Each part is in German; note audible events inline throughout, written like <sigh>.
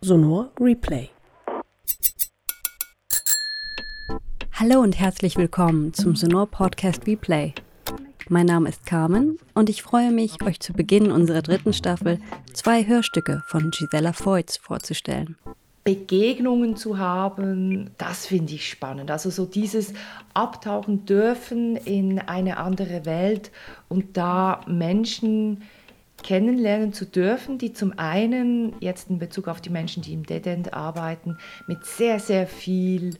Sonor Replay. Hallo und herzlich willkommen zum Sonor Podcast Replay. Mein Name ist Carmen und ich freue mich, euch zu Beginn unserer dritten Staffel zwei Hörstücke von Gisela Voits vorzustellen. Begegnungen zu haben, das finde ich spannend. Also so dieses Abtauchen dürfen in eine andere Welt und da Menschen kennenlernen zu dürfen, die zum einen jetzt in Bezug auf die Menschen, die im Dead End arbeiten, mit sehr, sehr viel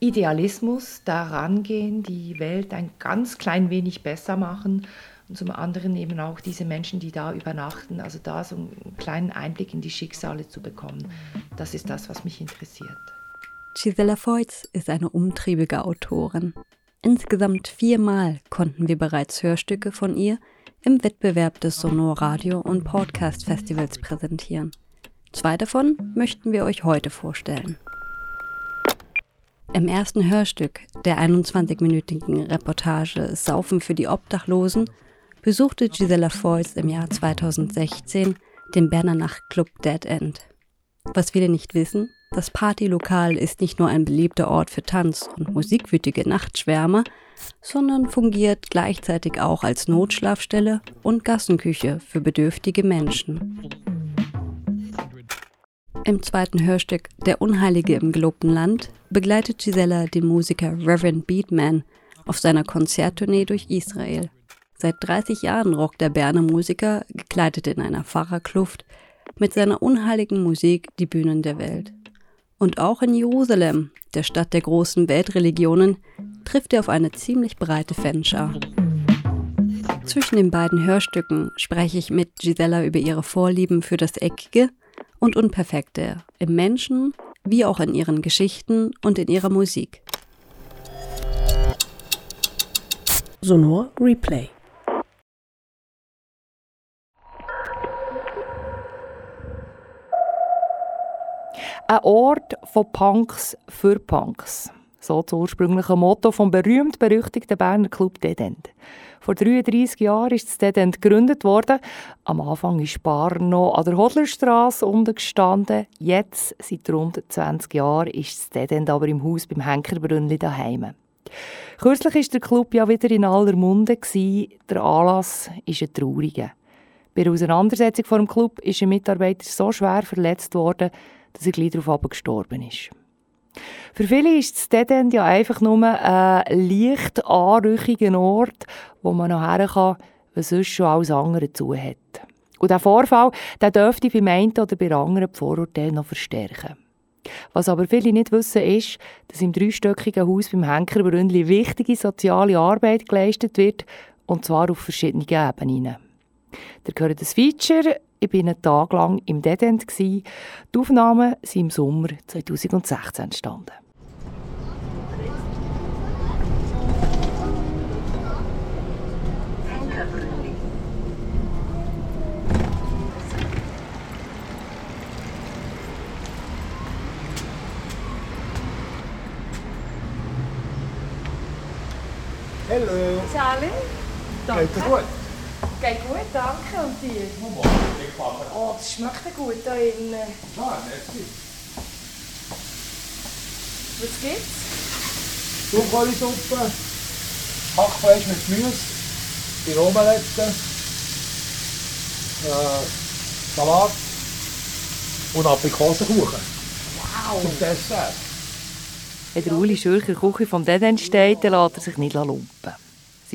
Idealismus daran gehen, die Welt ein ganz klein wenig besser machen und zum anderen eben auch diese Menschen, die da übernachten, also da so einen kleinen Einblick in die Schicksale zu bekommen. Das ist das, was mich interessiert. Gisela Voits ist eine umtriebige Autorin. Insgesamt viermal konnten wir bereits Hörstücke von ihr im Wettbewerb des Sonor Radio und Podcast Festivals präsentieren. Zwei davon möchten wir euch heute vorstellen. Im ersten Hörstück der 21-minütigen Reportage Saufen für die Obdachlosen besuchte Gisela Voits im Jahr 2016 den Berner Nachtclub Dead End. Was viele nicht wissen, das Partylokal ist nicht nur ein beliebter Ort für Tanz- und musikwütige Nachtschwärmer, sondern fungiert gleichzeitig auch als Notschlafstelle und Gassenküche für bedürftige Menschen. Im zweiten Hörstück Der Unheilige im gelobten Land begleitet Gisela den Musiker Reverend Beatman auf seiner Konzerttournee durch Israel. Seit 30 Jahren rockt der Berner Musiker, gekleidet in einer Pfarrerkluft, mit seiner unheiligen Musik die Bühnen der Welt. Und auch in Jerusalem, der Stadt der großen Weltreligionen, trifft er auf eine ziemlich breite Fanschar. Zwischen den beiden Hörstücken spreche ich mit Gisela über ihre Vorlieben für das Eckige und Unperfekte im Menschen wie auch in ihren Geschichten und in ihrer Musik. Sonor Replay. Ein Ort von Punks für Punks. So das ursprüngliche Motto vom berühmt-berüchtigten Berner Club Dedend. Vor 33 Jahren ist das Dedend gegründet worden. Am Anfang ist Bar noch an der Hodlerstraße unten gestanden. Jetzt, seit rund 20 Jahren, ist das Dedend aber im Haus beim Henkerbrünnli daheim. Kürzlich war der Club ja wieder in aller Munde. Der Anlass ist ein trauriger. Bei der Auseinandersetzung vor dem Club ist ein Mitarbeiter so schwer verletzt worden, dass er gleich darauf gestorben ist. Für viele ist das Dead End ja einfach nur ein leicht anrüchiger Ort, wo man noch her kann, was sonst schon alles andere zu hat. Und der Vorfall der dürfte beim einen oder bei anderen die Vorurteile noch verstärken. Was aber viele nicht wissen, ist, dass im dreistöckigen Haus beim Henkerbrünnli wichtige soziale Arbeit geleistet wird, und zwar auf verschiedenen Ebenen. Da gehört das Feature, ich war einen Tag lang im Dead End. Die Aufnahmen sind im Sommer 2016 entstanden. Hallo. Charlie, Geht dir gut? Geht gut, danke. Und dir? Oh, das schmeckt gut da innen. Ja, merci. Was gibt's? Brokkoli-Suppe, Hackfleisch mit Gemüse, die Omelette, äh, Salat und Aprikosenkuchen. Wow. Zum Dessert. Wenn der Uli Schürcher Küche vom Dedend steht, dann lässt er sich nicht lumpen.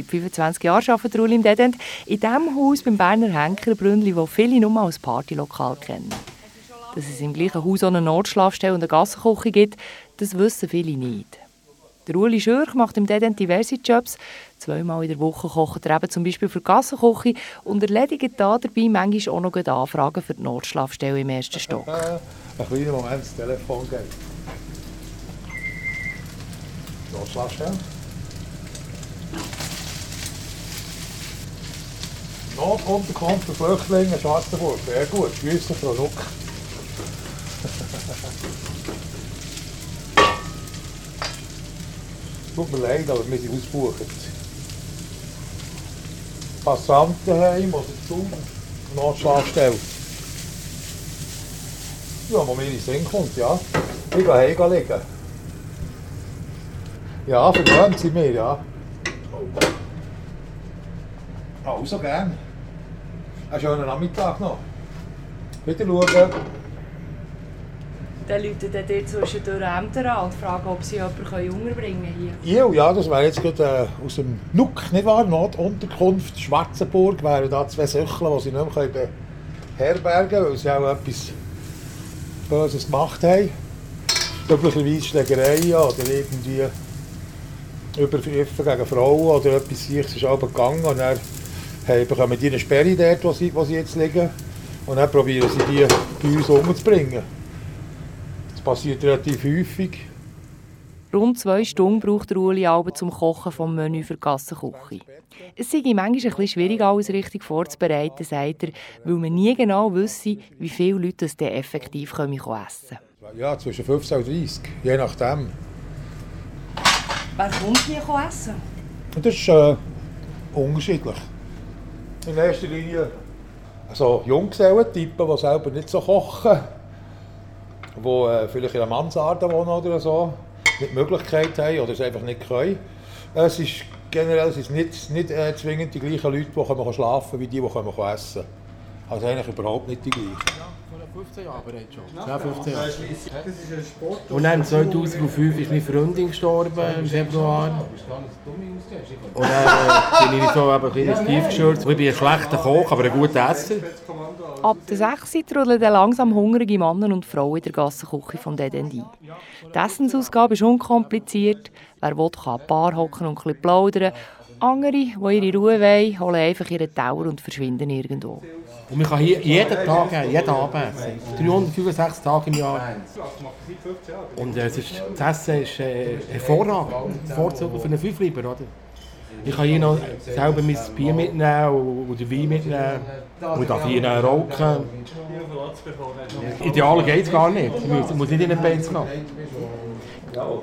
Seit 25 Jahren arbeitet Uli im Dedend, in dem Haus beim Berner Henkerbrünnli, das viele nur als Partylokal kennen. Dass es im gleichen Haus auch eine Notschlafstelle und eine Gassenküche gibt, das wissen viele nicht. Der Uli Schürch macht im Dedend diverse Jobs. Zweimal in der Woche kocht er eben zum Beispiel für die Gassenküche und erledigt da dabei manchmal auch noch Anfragen für die Notschlafstelle im ersten Stock. Äh, ein kleiner Moment, das Telefon geht. Notschlafstelle. Notunterkunft für Flüchtlinge, Schwarzenburg. Sehr gut. Frau <laughs> Nuck. Tut mir leid, aber wir sind ausgebucht. Passantenheim oder zu Notschlafstelle. Ja, wo mir in Sinn kommt, ja. Ich gehe heim liegen. Ja, verwöhnt sind wir, ja. Also gern. Einen schönen Nachmittag noch. Wieder schauen. Dann läuten dann dir zwischendurch Ämter an und fragen, ob sie jemanden unterbringen können hier. Ja, ja, das wäre jetzt gerade äh, aus dem NUK, nicht wahr? Notunterkunft Schwarzenburg wären da zwei Söchlen, die sie nicht mehr beherbergen können, weil sie auch etwas Böses gemacht haben. Möglicherweise Schlägereien oder irgendwie Übergriffe gegen Frauen oder etwas sich ist auch gegangen und dann haben, bekommen die eine Sperre dort, wo sie, wo sie jetzt liegen und dann probieren sie die bei uns umzubringen. Das passiert relativ häufig. Rund zwei Stunden braucht der Uli Alben zum Kochen vom Menü für die Gassenküche. Es sei manchmal ein bisschen schwierig, alles richtig vorzubereiten, sagt er, weil man nie genau wisse, wie viele Leute es dann effektiv essen können. Ja, zwischen 15 und 30, je nachdem. Wer kommt hier essen? Das ist äh, unterschiedlich. In erster Linie also Junggesellentypen, die selber nicht so kochen, die äh, vielleicht in einer Mansarde wohnen oder so, nicht die Möglichkeit haben oder es einfach nicht können. Es ist generell ist nicht, nicht äh, zwingend die gleichen Leute, die können schlafen können, wie die, die können essen können. Also eigentlich überhaupt nicht die gleichen. 15 Jahre bereits schon. Ja, 15 Jahre. Und dann 2005 ist meine Freundin gestorben im Februar. Und dann äh, bin ich so eben ein bisschen tief gestürzt. Ich bin ein schlechter Koch, aber ein guter Esser. Ab der 6 Uhr trudeln langsam hungrige Männer und Frauen in der Gassenküche von Dedendi. Die Essensausgabe ist unkompliziert. Wer will, kann ein Bar hocken und ein bisschen plaudern. Andere, die ihre Ruhe wollen, holen einfach ihren Tower und verschwinden irgendwo. Und man kann hier jeden Tag, jeden Abend essen. 365 Tage im Jahr. Und äh, es ist, das Essen ist äh, hervorragend. Vorzug für einen Fünfliber, oder? Ich kann hier noch selber mein Bier mitnehmen oder Wein mitnehmen. Und darf hier noch rauchen. Ideal geht es gar nicht. Ich muss, nicht in den Beiz gehen.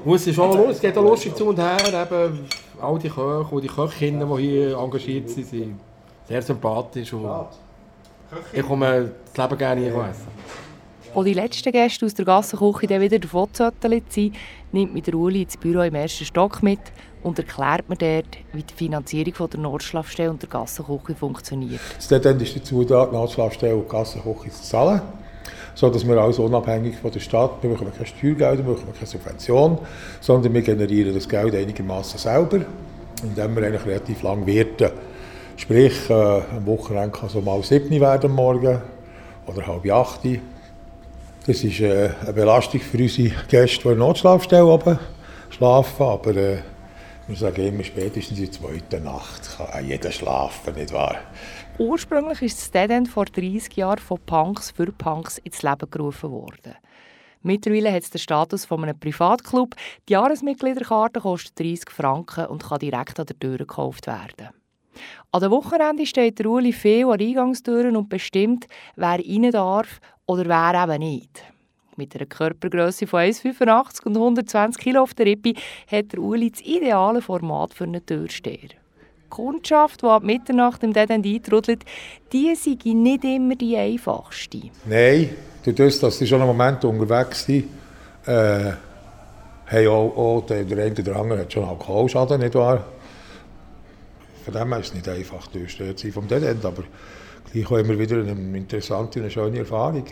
Und es, ist auch lustig, geht auch lustig zu und her. Eben, all die Köche und die Köchinnen, die hier engagiert sind, sind sehr sympathisch. Und ich komme das Leben gerne hier essen. Als die letzten Gäste aus der Gassenküche dann wieder davon sind, nimmt mich der Uli ins Büro im ersten Stock mit und erklärt mir dort, wie die Finanzierung der Nordschlafstelle und der Gassenküche funktioniert. Das Dann ist dazu da, die Nordschlafstelle und die Gassenküche zu zahlen, sodass wir alles unabhängig von der Stadt, wir bekommen keine Steuergelder, wir bekommen keine Subvention, sondern wir generieren das Geld einigermaßen selber, indem wir eigentlich relativ lang wirten. Sprich, äh, am Wochenende kann es mal 7 werden Morgen oder halb 8. Das ist äh, eine Belastung für unsere Gäste, die in der Notschlafstelle oben schlafen. Aber äh, wir sagen immer, spätestens in der zweiten Nacht kann jeder schlafen, nicht wahr? Ursprünglich ist das Dead End vor 30 Jahren von Punks für Punks ins Leben gerufen worden. Mittlerweile hat es den Status von einem Privatclub. Die Jahresmitgliederkarte kostet 30 Franken und kann direkt an der Tür gekauft werden. An den Wochenende steht der Uli viel an Eingangstüren und bestimmt, wer rein darf oder wer eben nicht. Mit einer Körpergröße von 1,85 und 120 Kg auf der Rippe hat der Uli das ideale Format für einen Türsteher. Die Kundschaft, die ab Mitternacht im Dead eintrudelt, die sei nicht immer die einfachste. Nein, durch das, dass sie schon einen Moment unterwegs sind, äh, haben auch, auch der, der eine oder andere hat schon Alkoholschaden, nicht wahr? Von dem her ist es nicht einfach durchstört sein vom Dead aber gleich auch immer wieder eine interessante, eine schöne Erfahrung.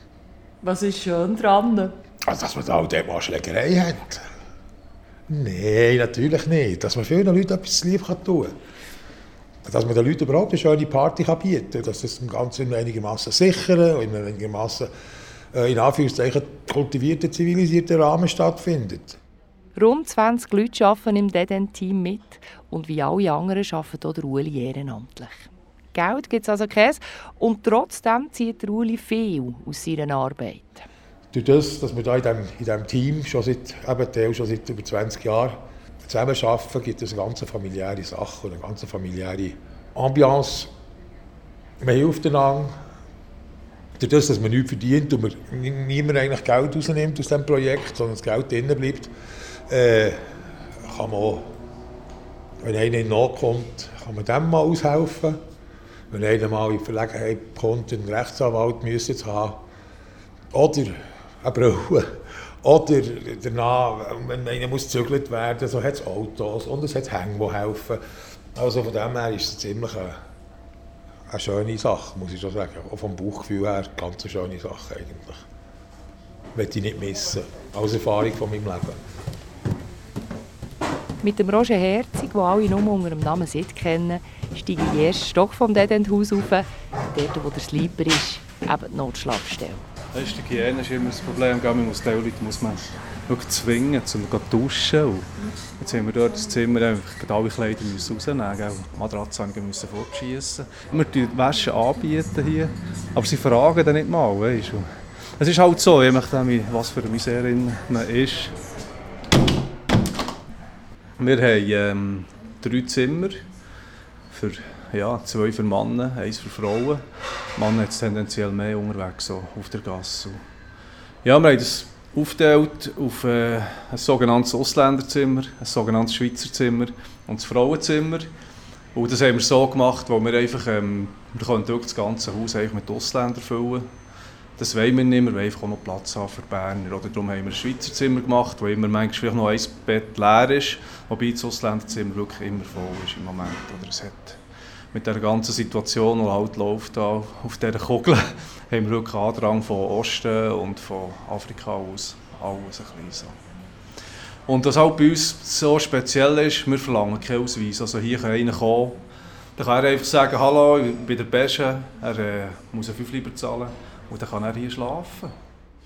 Was ist schön dran? Also, dass man da auch dort mal Schlägerei hat. Nein, natürlich nicht. Dass man vielen Leuten etwas zu lieb tun kann. Dass man den Leuten überhaupt eine schöne Party kann bieten kann. Dass das im Ganzen einigermaßen sicheren und einigermaßen äh, in Anführungszeichen kultivierten, zivilisierten Rahmen stattfindet. Rund 20 Leute arbeiten im Dead-End-Team mit und wie alle anderen arbeitet auch der Uli ehrenamtlich. Geld gibt es also keins und trotzdem zieht der Uli viel aus seiner Arbeit. Durch das, dass wir hier in diesem, in diesem Team schon seit, eben schon seit über 20 Jahren zusammenarbeiten, gibt es eine ganz familiäre Sache und eine ganz familiäre Ambiance. Man hilft einander. Durch das, dass man nichts verdient und man niemand eigentlich Geld rausnimmt aus diesem Projekt, sondern das Geld drinnen bleibt, äh, kann man, wenn einer in Not kommt, kann man dem mal aushelfen. Wenn einer mal in Verlegenheit kommt, einen Rechtsanwalt müssen zu haben. Oder eine Brille. Oder danach, wenn einer muss gezügelt werden, so hat es Autos und es hat Hänge, die helfen. Also von dem her ist es ziemlich eine, eine schöne Sache, muss ich schon sagen. Auch vom Bauchgefühl her ganz eine schöne Sache eigentlich. Möchte ich nicht missen, als Erfahrung von meinem Leben. Mit dem Roger Herzig, den alle nur unter dem Namen Sid kennen, steige ich ersten Stock vom Dead End Haus rauf, dort wo der Sleeper ist, eben die Notschlafstelle. Das ist die Hygiene ist immer das Problem. Man muss die Leute muss man zwingen, um zu duschen. Und jetzt haben wir dort das Zimmer einfach alle Kleider rausnehmen müssen. Matratzen müssen fortschießen. Wir bieten die Wäsche anbieten hier, aber sie fragen dann nicht mal. Weißt du. Es ist halt so, je nachdem, was für eine Misere man ist. Wir haben ähm, drei Zimmer für ja, zwei für Männer, eins für Frauen. Männer hat es tendenziell mehr unterwegs so auf der Gasse. Ja, wir haben das aufgeteilt auf äh, ein sogenanntes Ausländerzimmer, ein sogenanntes Schweizerzimmer und das Frauenzimmer. Und das haben wir so gemacht, weil wir einfach, ähm, wir können das ganze Haus eigentlich mit Ausländern füllen. Das wollen wir nicht, wir wollen auch noch Platz haben für Berner. Oder darum haben wir ein Schweizer Zimmer gemacht, wo immer manchmal noch ein Bett leer ist, wobei das Ausländerzimmer wirklich immer voll ist im Moment. Oder es hat mit der ganzen Situation, die halt läuft auf dieser Kugel, <laughs> haben wir wirklich Andrang von Osten und von Afrika aus, alles ein bisschen so. Und was halt bei uns so speziell ist, wir verlangen keinen Ausweis. Also hier kann einer kommen, dann kann er einfach sagen, hallo, ich bin der Beste, er äh, muss einen 5 lieber zahlen und dann kann er hier schlafen.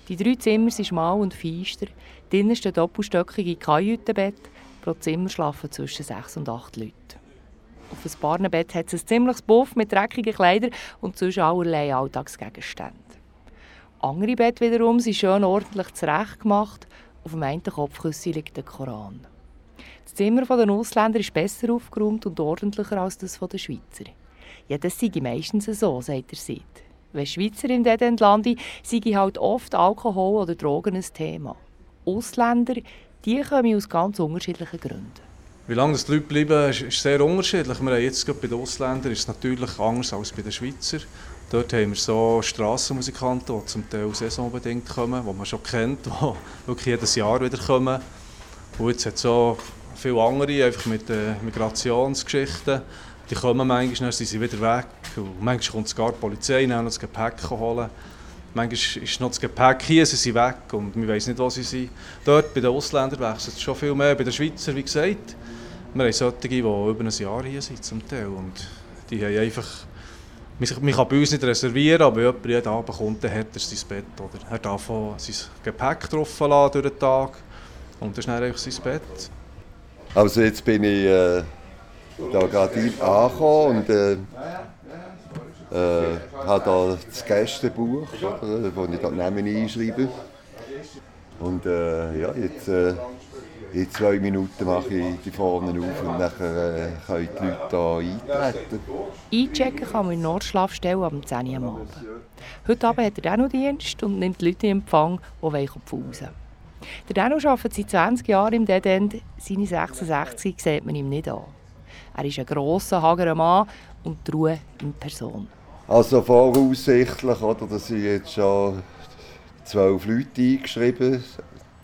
Die drei Zimmer sind schmal und feister. Drinnen steht doppelstöckige Kajütenbett. Pro Zimmer schlafen zwischen sechs und acht Leute. Auf ein Barnenbett hat es ein ziemliches Buff mit dreckigen Kleidern und zwischen allerlei Alltagsgegenständen. Andere Bett wiederum sind schön ordentlich zurechtgemacht. Auf dem einen Kopfkissen liegt der Koran. Das Zimmer der Ausländer ist besser aufgeräumt und ordentlicher als das der Schweizer. Ja, das sei meistens so, sagt er Sid. Wenn Schweizer in diesem Land sei halt oft Alkohol oder Drogen ein Thema. Ausländer, die kommen aus ganz unterschiedlichen Gründen. Wie lange die Leute bleiben, ist, sehr unterschiedlich. Wir haben jetzt bei den Ausländern ist es natürlich anders als bei den Schweizer. Dort haben wir so Strassenmusikanten, die zum Teil saisonbedingt kommen, die man schon kennt, <laughs> die wirklich jedes Jahr wieder kommen. Und jetzt hat es so viele andere, einfach mit äh, Migrationsgeschichten. Die kommen manchmal, dann sind sie wieder weg. Und manchmal kommt sogar die Polizei noch das Gepäck holen. Manchmal ist noch das Gepäck hier, sie sind weg und wir wissen nicht, wo sie sind. Dort bei den Ausländern wechselt es schon viel mehr. Bei den Schweizern, wie gesagt, wir haben solche, die über ein Jahr hier sind zum Teil. Und die haben einfach... Man kann bei uns nicht reservieren, aber wenn jemand jeden Abend kommt, dann hat er sein Bett. Oder er darf sein Gepäck drauf lassen durch den Tag. Und dann einfach sein Bett. Also jetzt bin ich äh, da gerade angekommen und äh, äh, habe da das Gästebuch, wo ich da Namen einschreibe. Und äh, ja, jetzt... Äh, in zwei Minuten mache ich die vorne auf und nachher äh, können die Leute hier eintreten. Einchecken kann man in Nordschlafstelle am 10 Uhr am Abend. Heute Abend hat er auch noch Dienst und nimmt die Leute in Empfang, die auf die Der Dano arbeitet seit 20 Jahren im Dead End. Seine 66 sieht man ihm nicht an. Er ist ein grosser, hagerer Mann und die Ruhe in Person. Also voraussichtlich, oder, dass ich jetzt schon zwölf Leute eingeschrieben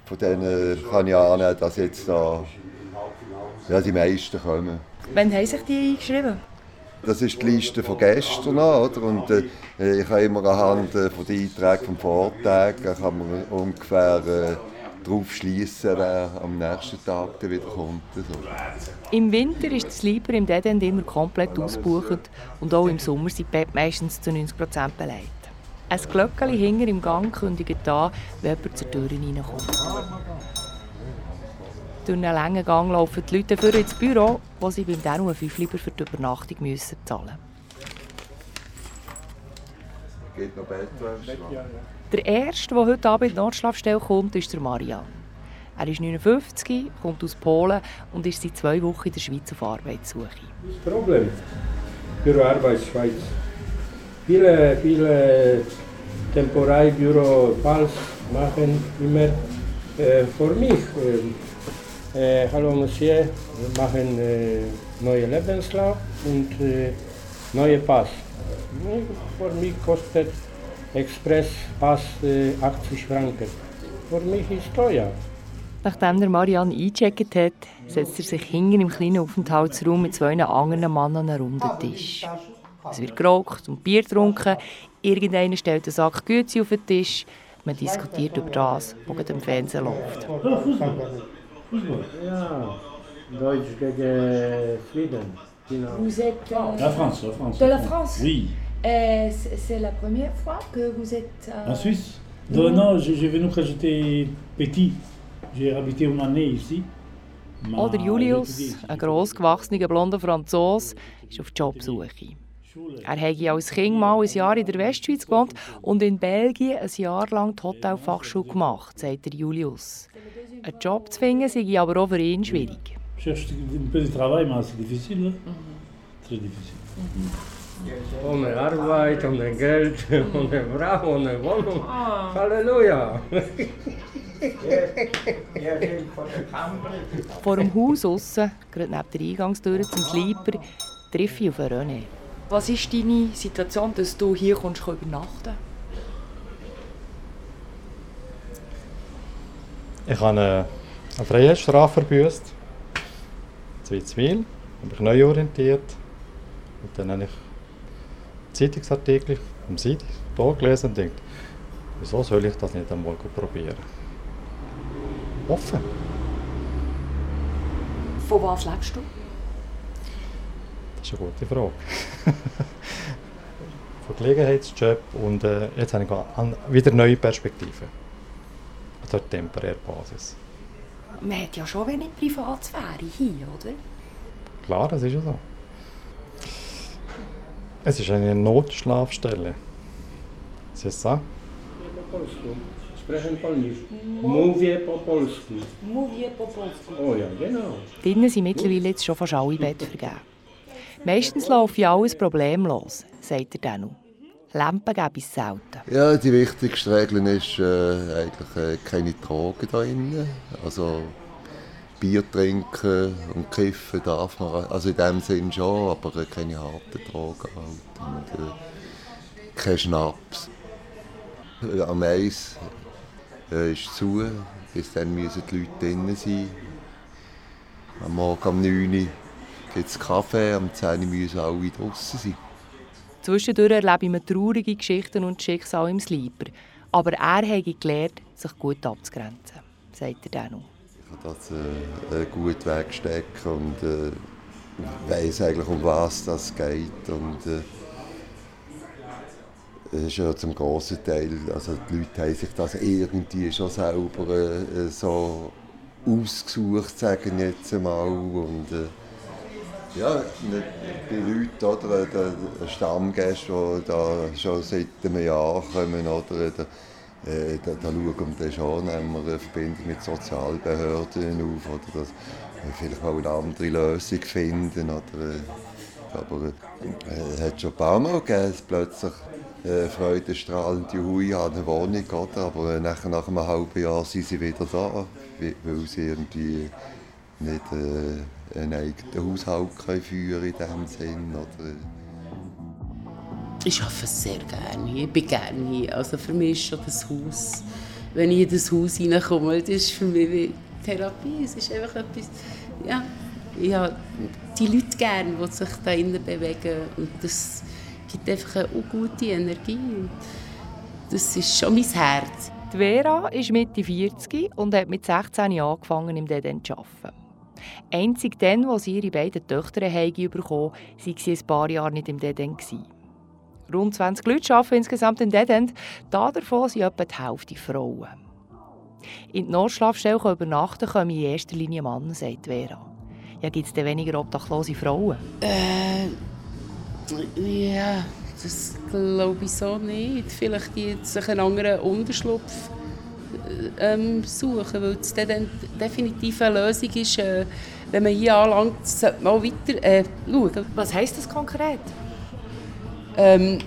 von denen kann ich annehmen, dass jetzt da ja, die meisten kommen. Wann haben sich die eingeschrieben? Das ist die Liste von gestern. Oder? Und, äh, ich habe immer anhand äh, von den Einträgen vom Vortag kann man ungefähr äh, darauf schließen, wer am nächsten Tag wieder kommt. So. Im Winter ist das Lieber im Dead End immer komplett ausgebucht und auch im Sommer sind die Bett meistens zu 90% belegt. Ein Glöckchen hinter im Gang kündigt an, wenn jemand zur Tür reinkommt. Durch einen langen Gang laufen die Leute für ins Büro, wo sie beim Danu 5 lieber für die Übernachtung müssen zahlen Geht noch Bettwäsche? Der Erste, der heute Abend in die Notschlafstelle kommt, ist der Marian. Er ist 59, kommt aus Polen und ist seit zwei Wochen in der Schweiz auf Arbeitssuche. Problem. Büro Arbeitsschweiz. Viele, viele Temporalbüro Pals machen immer äh, für mich. Äh, äh, hallo Monsieur, machen äh, neue Lebenslauf und äh, neue Pass. Für mich kostet Expresspass äh, 80 Franken. Für mich ist teuer. Nachdem der Marianne eingecheckt hat, setzt er sich hinten im kleinen Aufenthaltsraum mit zwei anderen Männern an einen runden Tisch. Es wird geraucht und Bier getrunken. Irgendeiner stellt einen Sack Güte auf den Tisch. Man diskutiert über das, was gerade im Fernsehen läuft. Ja, Deutsch gegen Schweden. Genau. Vous êtes euh, La France, la France. de la France Oui. Euh, c'est la première fois que vous êtes... euh, En Suisse Non, non, je, je venu quand j'étais petit. J'ai habité une année ici. Oder Julius, ein grossgewachsener blonder Franzose, ist auf Jobsuche. Er habe als Kind mal ein Jahr in der Westschweiz gewohnt und in Belgien ein Jahr lang die Hotelfachschule gemacht, sagt der Julius. Einen Job zu finden sei aber auch für ihn schwierig. Cherche un peu de travail, mais c'est difficile. hein. Très difficile. Ohne Arbeit, ohne Geld, ohne Frau, ohne Wohnung. Halleluja! Vor dem Haus aussen, gerade neben der Eingangstür zum Sleeper, treffe ich auf einen René. Was ist deine Situation, dass du hier kommst, kannst übernachten Ich habe eine, eine Freiheitsstrafe verbüßt. Zwitzwil, habe ich neu orientiert. Und dann habe ich Zeitungsartikel am Seite durchgelesen und gedacht, wieso soll ich das nicht einmal probieren? Offen. Von was lebst du? Das ist eine gute Frage. <laughs> Von Gelegenheitsjob und äh, jetzt habe ich wieder neue Perspektiven. Also temporär Basis. Man hat ja schon wenig Privatsphäre hier, oder? Klar, das ist ja so. Es ist eine Notschlafstelle. C'est ça? Po polsku. Sprechen Polnisch. Mówię po polsku. Mówię po polsku. Oh ja, genau. Drinnen sind mittlerweile jetzt schon fast alle Betten vergeben. Meistens läuft ja alles problemlos, sagt er dann. Lampen gäbe es selten. Ja, die wichtigste Regel ist äh, eigentlich äh, keine Drogen da drin. Also Bier trinken und kiffen darf man, also in dem Sinn schon, aber keine harten Drogen halt. Und, äh, kein Schnaps. Äh, am Eis äh, ist zu, bis dann müssen die Leute drinnen sein. Am Morgen um 9 Uhr gibt es Kaffee, am 10 Uhr müssen alle draußen sein. Zwischendurch erlebe ich traurige Geschichten und Schicksal im Sleeper. Aber er habe gelernt, sich gut abzugrenzen, sagt er dann. Ich kann das äh, äh, gut wegstecken und äh, weiß eigentlich, um was das geht. Und, äh, ist ja zum grossen Teil, also die Leute haben sich das irgendwie schon selber äh, so ausgesucht, sagen jetzt einmal. Und, äh, ja, die Leute, oder, der Stammgäste, die da schon seit einem Jahr kommen, oder, äh, da, da schauen wir schon, nehmen wir eine Verbindung mit Sozialbehörden auf, oder dass wir vielleicht mal eine andere Lösung finden. Oder, äh, aber äh, es hat schon ein paar Mal gegeben, dass plötzlich äh, freudestrahlende Hui an eine Wohnung, oder? aber äh, nach, einem halben Jahr sind sie wieder da, weil sie irgendwie nicht äh, einen eigenen Haushalt können führen in diesem Sinn. Oder, Ich arbeite sehr gerne. Ich bin gerne hier. Also für mich ist schon das Haus, wenn ich in das Haus reinkomme, das ist für mich wie Therapie. Es ist einfach etwas, ja, ich habe die Leute gerne, die sich da innen bewegen und das gibt einfach eine gute Energie. Das ist schon mein Herz. Die Vera ist Mitte 40 und hat mit 16 Jahren angefangen, im Deden zu arbeiten. Einzig dann, als sie ihre beiden Töchter bekommen haben, waren sie ein paar Jahre nicht im Deden. Rund 20 Leute arbeiten insgesamt in Deadend, davon sind etwa die Hälfte Frauen. In die Notschlafstelle übernachten können in erster Linie Männer, sagt Vera. Ja, gibt es denn weniger obdachlose Frauen? Äh, ja, das glaube ich so nicht. Vielleicht die sich einen anderen Unterschlupf äh, ähm, suchen, weil es dann definitiv eine Lösung ist, äh, wenn man hier anlangt, sollte man auch weiter äh, schauen. Was heisst das konkret? Ähm,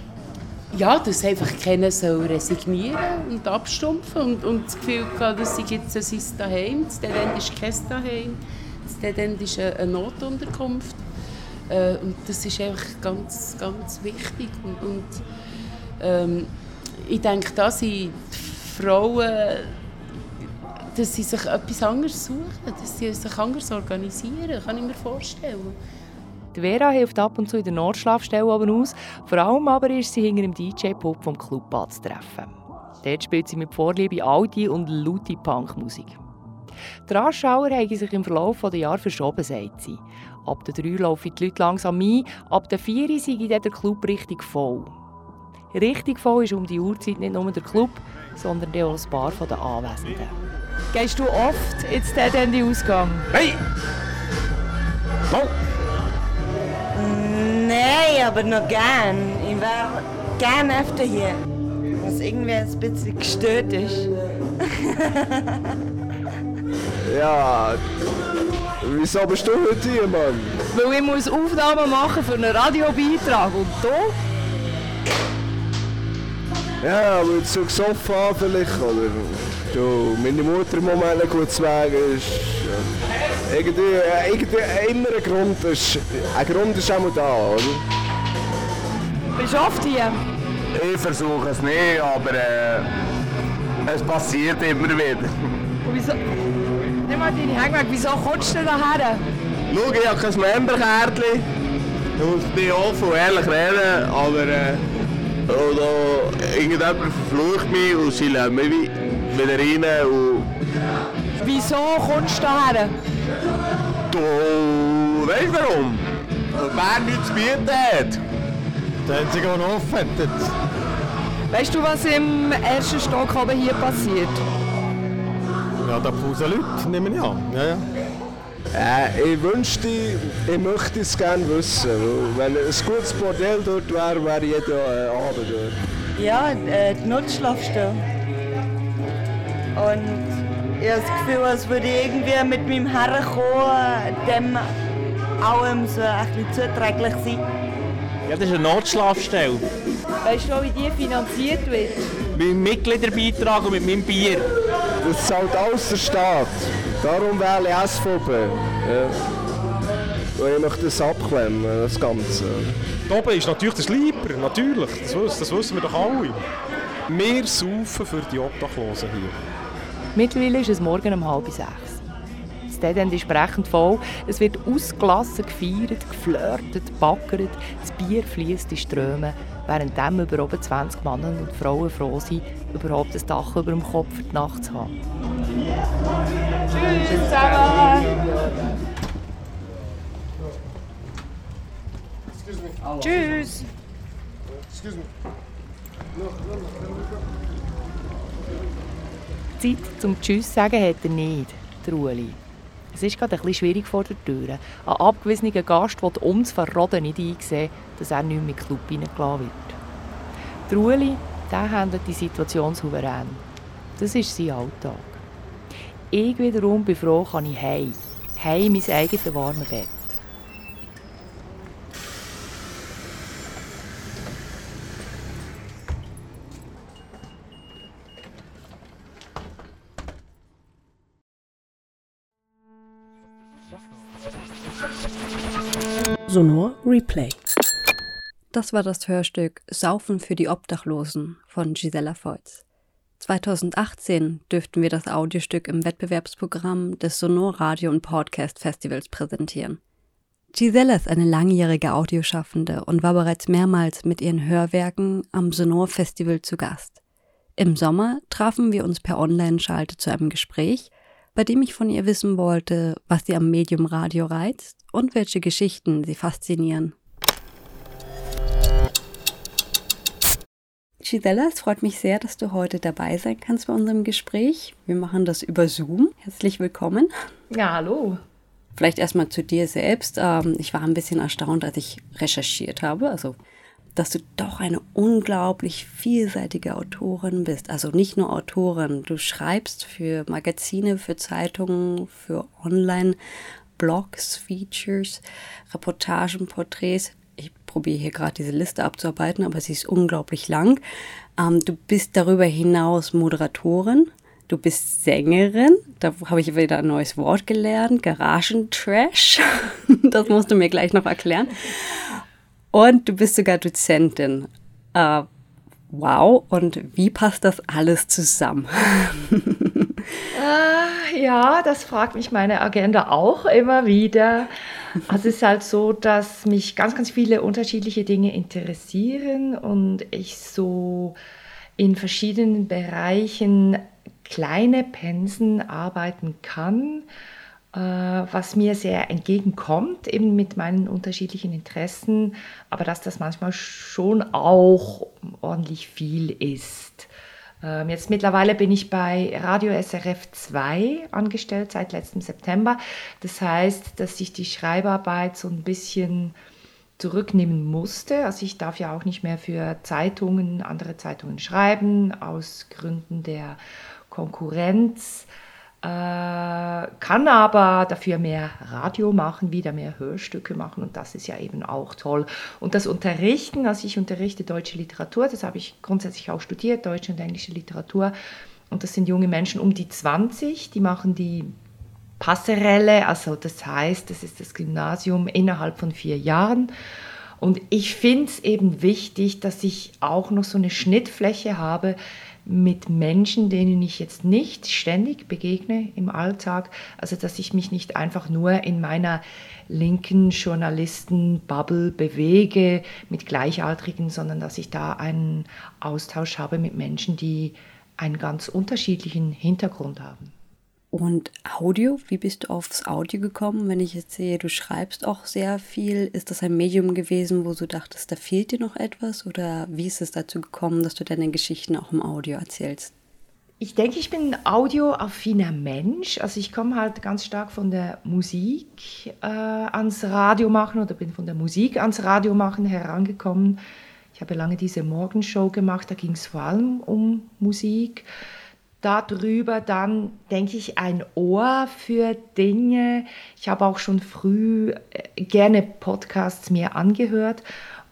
ja, dass einfach keiner soll resignieren und abstumpfen und, und das Gefühl gehabt, dass sie jetzt sein Daheim, das Dead ist kein Daheim, das Dead ist eine, Notunterkunft äh, und das ist einfach ganz, ganz wichtig und, und ähm, ich denke, da sind Frauen, dass sie sich etwas anderes suchen, dass sie sich anders organisieren, kann ich mir vorstellen. Die Vera hilft ab und zu in der Nordschlafstelle oben aus. Vor allem aber ist sie hinter dem DJ-Pub vom Club anzutreffen. Dort spielt sie mit Vorliebe alte und laute Punkmusik. Die Raschauer haben sich im Verlauf der Jahre verschoben, sagt sie. Ab der 3 laufen die Leute langsam ein, ab der 4 sei der Club richtig voll. Richtig voll ist um die Uhrzeit nicht nur der Club, sondern auch ein paar der Anwesenden. Gehst du oft ins Dead End Ausgang? Hey! Oh. Nein, aber noch gern. Ich wäre gern öfter hier. Was irgendwie ein bisschen gestört ist. <laughs> ja, wieso bist du heute hier, Mann? Weil ich muss Aufnahmen machen für einen Radiobeitrag und du? Ja, weil du gesoffen hast vielleicht, oder? Du, meine Mutter im Moment gut zu wegen ist. Ja. Irgendwie, äh, irgendwie immer ein Grund ist. Ein Grund ist auch mal da, oder? Bist du oft hier? Ich versuche es nicht, aber äh, es passiert immer wieder. Und wieso? Nimm mal deine Hänge weg, wieso kommst du daher? Schau, ich habe kein Memberkärtchen. Ich muss nicht offen und ehrlich reden, aber äh, oder irgendjemand verflucht mich und sie lassen mich wieder rein. Und Wieso kommst du daher? du weißt warum? Weil Bern nichts zu bieten hat. Der einzige, der offen hat. Weißt du, was im ersten Stock oben hier passiert? Ja, da pausen Leute, nehme ich an. Ja, ja. Äh, ich wünschte, ich möchte es gerne wissen. Weil Wenn ein gutes Bordell dort wäre, wäre jeder äh, Abend dort. Ja, äh, die Notschlafstelle. Und ich habe das Gefühl, als würde ich irgendwie mit meinem Herren kommen, dem allem so ein bisschen zuträglich sein. Ja, das ist eine Notschlafstelle. Weißt du, wie die finanziert wird? Mit dem Mitgliederbeitrag und mit meinem Bier. Das zahlt alles der Staat. Darum wähle ich SVP. Ja. Und ich möchte das abklemmen, das Ganze. Da oben ist natürlich der Sleeper, natürlich. Das wissen, das wissen wir doch alle. Wir saufen für die Obdachlosen hier. Mittlerweile ist es morgen um halb sechs. Das Dead End ist brechend voll. Es wird ausgelassen, gefeiert, geflirtet, gebackert. Das Bier fließt in Ströme, während dem über oben 20 Männer und Frauen froh sind, überhaupt ein Dach über dem Kopf für die Nacht zu haben. Tschüss zusammen! Tschüss! Excuse me. Zeit zum Tschüss sagen hat er nicht, der Ueli. Es ist gerade bisschen schwierig vor der Tür. Ein abgewiesener Gast will uns verraten nicht einsehen, dass er nicht mehr in den Club reingelassen wird. Der Ueli, der handelt die Situation souverän. Das ist sein Alltag. Ich wiederum bin froh, kann ich heim. Heim mein eigenes warmes Bett. Sonor Replay. Das war das Hörstück Saufen für die Obdachlosen von Gisela Voits. 2018 dürften wir das Audiostück im Wettbewerbsprogramm des Sonor Radio und Podcast Festivals präsentieren. Gisela ist eine langjährige Audioschaffende und war bereits mehrmals mit ihren Hörwerken am Sonor Festival zu Gast. Im Sommer trafen wir uns per Online-Schalte zu einem Gespräch, bei dem ich von ihr wissen wollte, was sie am Medium Radio reizt und welche Geschichten sie faszinieren. Gisela, es freut mich sehr, dass du heute dabei sein kannst bei unserem Gespräch. Wir machen das über Zoom. Herzlich willkommen. Ja, hallo. Vielleicht erstmal zu dir selbst. Ähm, Ich war ein bisschen erstaunt, als ich recherchiert habe, also dass du doch eine unglaublich vielseitige Autorin bist. Also nicht nur Autorin, du schreibst für Magazine, für Zeitungen, für Online-Blogs, Features, Reportagen, Porträts. Ich probiere hier gerade diese Liste abzuarbeiten, aber sie ist unglaublich lang. Ähm, du bist darüber hinaus Moderatorin. Du bist Sängerin, da habe ich wieder ein neues Wort gelernt, Garagentrash. <laughs> Das musst du mir gleich noch erklären. Und du bist sogar Dozentin. Äh, Wow, und wie passt das alles zusammen? <laughs> äh, ja, das fragt mich meine Agenda auch immer wieder. Also es ist halt so, dass mich ganz, ganz viele unterschiedliche Dinge interessieren und ich so in verschiedenen Bereichen kleine Pensen arbeiten kann, äh, was mir sehr entgegenkommt, eben mit meinen unterschiedlichen Interessen, aber dass das manchmal schon auch ordentlich viel ist. Ähm, jetzt mittlerweile bin ich bei Radio SRF 2 angestellt seit letztem September. Das heißt, dass ich die Schreibarbeit so ein bisschen zurücknehmen musste. Also ich darf ja auch nicht mehr für Zeitungen, andere Zeitungen schreiben, aus Gründen der Konkurrenz. Äh, kann aber dafür mehr Radio machen, wieder mehr Hörstücke machen und das ist ja eben auch toll. Und das Unterrichten, also ich unterrichte deutsche Literatur, das habe ich grundsätzlich auch studiert, deutsche und englische Literatur und das sind junge Menschen um die 20, die machen die Passerelle, also das heißt, das ist das Gymnasium innerhalb von vier Jahren. Und ich finde es eben wichtig, dass ich auch noch so eine Schnittfläche habe mit Menschen, denen ich jetzt nicht ständig begegne im Alltag. Also dass ich mich nicht einfach nur in meiner linken Journalisten-Bubble bewege mit Gleichaltrigen, sondern dass ich da einen Austausch habe mit Menschen, die einen ganz unterschiedlichen Hintergrund haben. Und Audio, wie bist du aufs Audio gekommen? Wenn ich jetzt sehe, du schreibst auch sehr viel, ist das ein Medium gewesen, wo du dachtest, da fehlt dir noch etwas? Oder wie ist es dazu gekommen, dass du deine Geschichten auch im Audio erzählst? Ich denke, ich bin ein audioaffiner Mensch. Also ich komme halt ganz stark von der Musik äh, ans Radio machen oder bin von der Musik ans Radio machen herangekommen. Ich habe lange diese Morgenshow gemacht, da ging es vor allem um Musik darüber dann, denke ich, ein Ohr für Dinge. Ich habe auch schon früh äh, gerne Podcasts mir angehört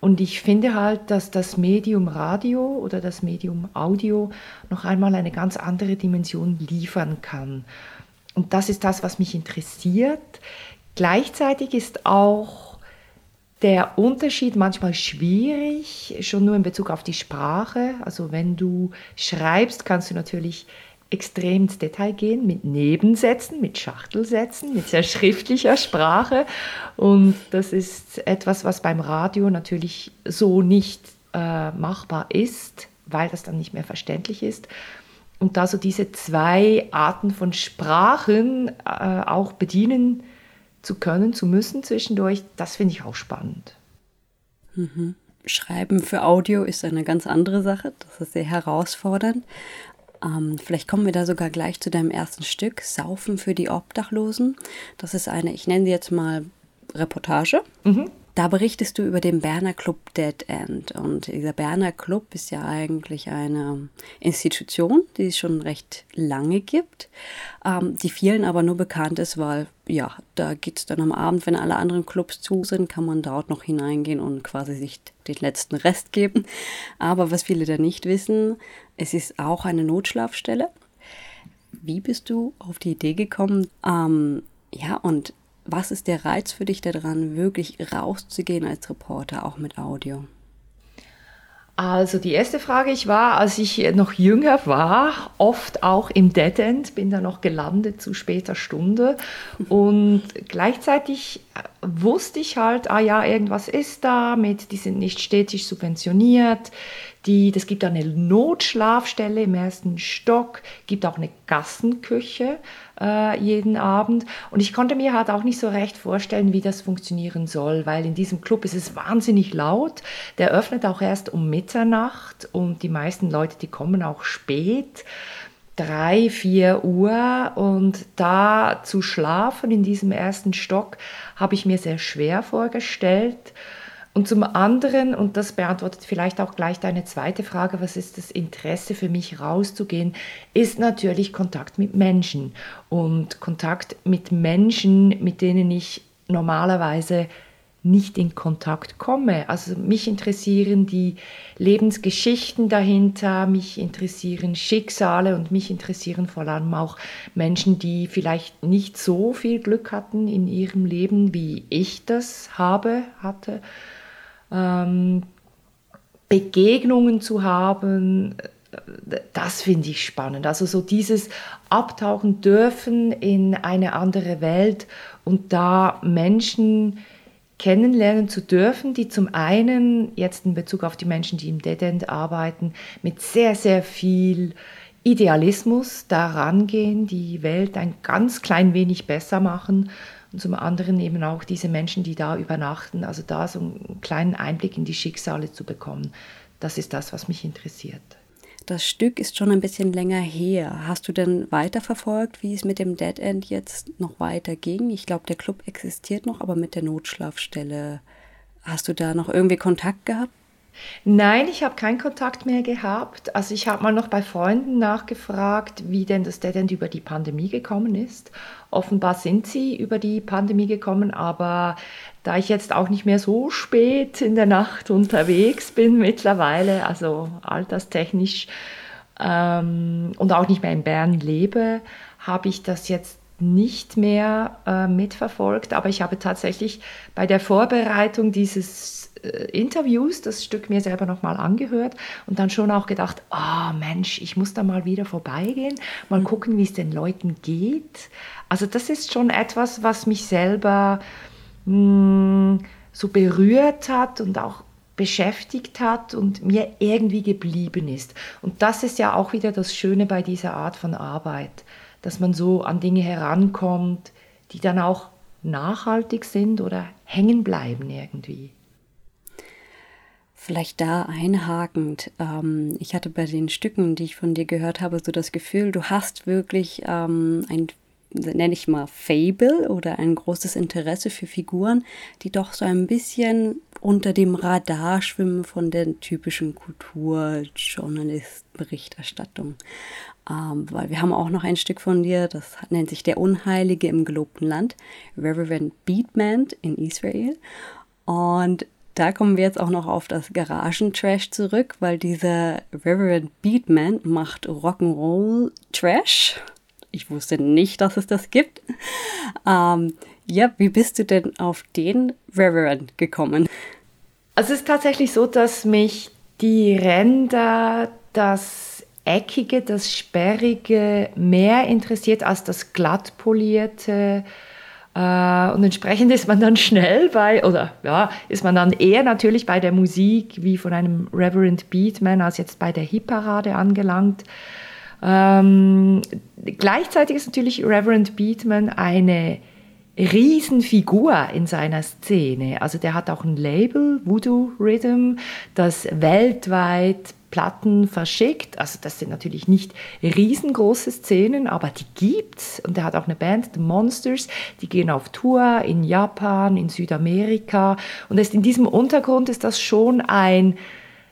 und ich finde halt, dass das Medium Radio oder das Medium Audio noch einmal eine ganz andere Dimension liefern kann. Und das ist das, was mich interessiert. Gleichzeitig ist auch der Unterschied manchmal schwierig, schon nur in Bezug auf die Sprache. Also wenn du schreibst, kannst du natürlich extrem ins Detail gehen mit Nebensätzen, mit Schachtelsätzen, mit sehr schriftlicher Sprache. Und das ist etwas, was beim Radio natürlich so nicht äh, machbar ist, weil das dann nicht mehr verständlich ist. Und da so diese zwei Arten von Sprachen äh, auch bedienen zu können, zu müssen zwischendurch, das finde ich auch spannend. Mhm. Schreiben für Audio ist eine ganz andere Sache. Das ist sehr herausfordernd. Ähm, vielleicht kommen wir da sogar gleich zu deinem ersten Stück, Saufen für die Obdachlosen. Das ist eine, ich nenne sie jetzt mal Reportage. Mhm. Da berichtest du über den Berner Club Dead End. Und dieser Berner Club ist ja eigentlich eine Institution, die es schon recht lange gibt, ähm, die vielen aber nur bekannt ist, weil ja, da geht es dann am Abend, wenn alle anderen Clubs zu sind, kann man dort noch hineingehen und quasi sich den letzten Rest geben. Aber was viele da nicht wissen, es ist auch eine Notschlafstelle. Wie bist du auf die Idee gekommen? Ähm, ja, und was ist der Reiz für dich daran, wirklich rauszugehen als Reporter, auch mit Audio? Also die erste Frage, ich war, als ich noch jünger war, oft auch im Dead End, bin da noch gelandet zu später Stunde <laughs> und gleichzeitig wusste ich halt, ah ja, irgendwas ist da mit, die sind nicht stetig subventioniert, die, das gibt eine Notschlafstelle im ersten Stock, gibt auch eine Gassenküche äh, jeden Abend. Und ich konnte mir halt auch nicht so recht vorstellen, wie das funktionieren soll, weil in diesem Club ist es wahnsinnig laut. Der öffnet auch erst um Mitternacht und die meisten Leute, die kommen auch spät. 3, 4 Uhr und da zu schlafen in diesem ersten Stock habe ich mir sehr schwer vorgestellt. Und zum anderen, und das beantwortet vielleicht auch gleich deine zweite Frage, was ist das Interesse für mich rauszugehen, ist natürlich Kontakt mit Menschen und Kontakt mit Menschen, mit denen ich normalerweise nicht in Kontakt komme. Also mich interessieren die Lebensgeschichten dahinter, mich interessieren Schicksale und mich interessieren vor allem auch Menschen, die vielleicht nicht so viel Glück hatten in ihrem Leben, wie ich das habe, hatte ähm, Begegnungen zu haben, das finde ich spannend. Also so dieses Abtauchen dürfen in eine andere Welt und da Menschen kennenlernen zu dürfen, die zum einen jetzt in Bezug auf die Menschen, die im Dead End arbeiten, mit sehr, sehr viel Idealismus daran gehen, die Welt ein ganz klein wenig besser machen und zum anderen eben auch diese Menschen, die da übernachten, also da so einen kleinen Einblick in die Schicksale zu bekommen. Das ist das, was mich interessiert. Das Stück ist schon ein bisschen länger her. Hast du denn weiterverfolgt, wie es mit dem Dead End jetzt noch weiter ging? Ich glaube, der Club existiert noch, aber mit der Notschlafstelle. Hast du da noch irgendwie Kontakt gehabt? Nein, ich habe keinen Kontakt mehr gehabt. Also ich habe mal noch bei Freunden nachgefragt, wie denn das Dead über die Pandemie gekommen ist. Offenbar sind sie über die Pandemie gekommen, aber da ich jetzt auch nicht mehr so spät in der Nacht unterwegs bin mittlerweile, also alterstechnisch ähm, und auch nicht mehr in Bern lebe, habe ich das jetzt nicht mehr äh, mitverfolgt, aber ich habe tatsächlich bei der Vorbereitung dieses Interviews das Stück mir selber nochmal angehört und dann schon auch gedacht, ah oh, Mensch, ich muss da mal wieder vorbeigehen, mal gucken, wie es den Leuten geht. Also das ist schon etwas, was mich selber mh, hm, so berührt hat und auch beschäftigt hat und mir irgendwie geblieben ist. Und das ist ja auch wieder das Schöne bei dieser Art von Arbeit dass man so an Dinge herankommt, die dann auch nachhaltig sind oder hängen bleiben irgendwie. Vielleicht da einhakend. Ähm, ich hatte bei den Stücken, die ich von dir gehört habe, so das Gefühl, du hast wirklich ähm, ein, nenne ich mal, Fable oder ein großes Interesse für Figuren, die doch so ein bisschen unter dem Radar schwimmen von der typischen Kulturjournalist-Berichterstattung. Ähm, weil wir haben auch noch ein Stück von dir, das nennt sich Der Unheilige im gelobten Land, Reverend Beatman in Israel. Und da kommen wir jetzt auch noch auf das Garagentrash zurück, weil dieser Reverend Beatman macht Rock'n'Roll Trash. Ich wusste nicht, dass es das gibt. Ähm, ja, wie bist du denn auf den Reverend gekommen? Also es ist tatsächlich so, dass mich die Ränder, das Eckige, das Sperrige mehr interessiert als das glattpolierte. Äh, und entsprechend ist man dann schnell bei, oder ja, ist man dann eher natürlich bei der Musik wie von einem Reverend Beatman als jetzt bei der Hitparade angelangt. Ähm, gleichzeitig ist natürlich Reverend Beatman eine Riesenfigur in seiner Szene. Also der hat auch ein Label, Voodoo Rhythm, das weltweit Platten verschickt. Also das sind natürlich nicht riesengroße Szenen, aber die gibt's. Und er hat auch eine Band, The Monsters, die gehen auf Tour in Japan, in Südamerika. Und in diesem Untergrund ist das schon ein,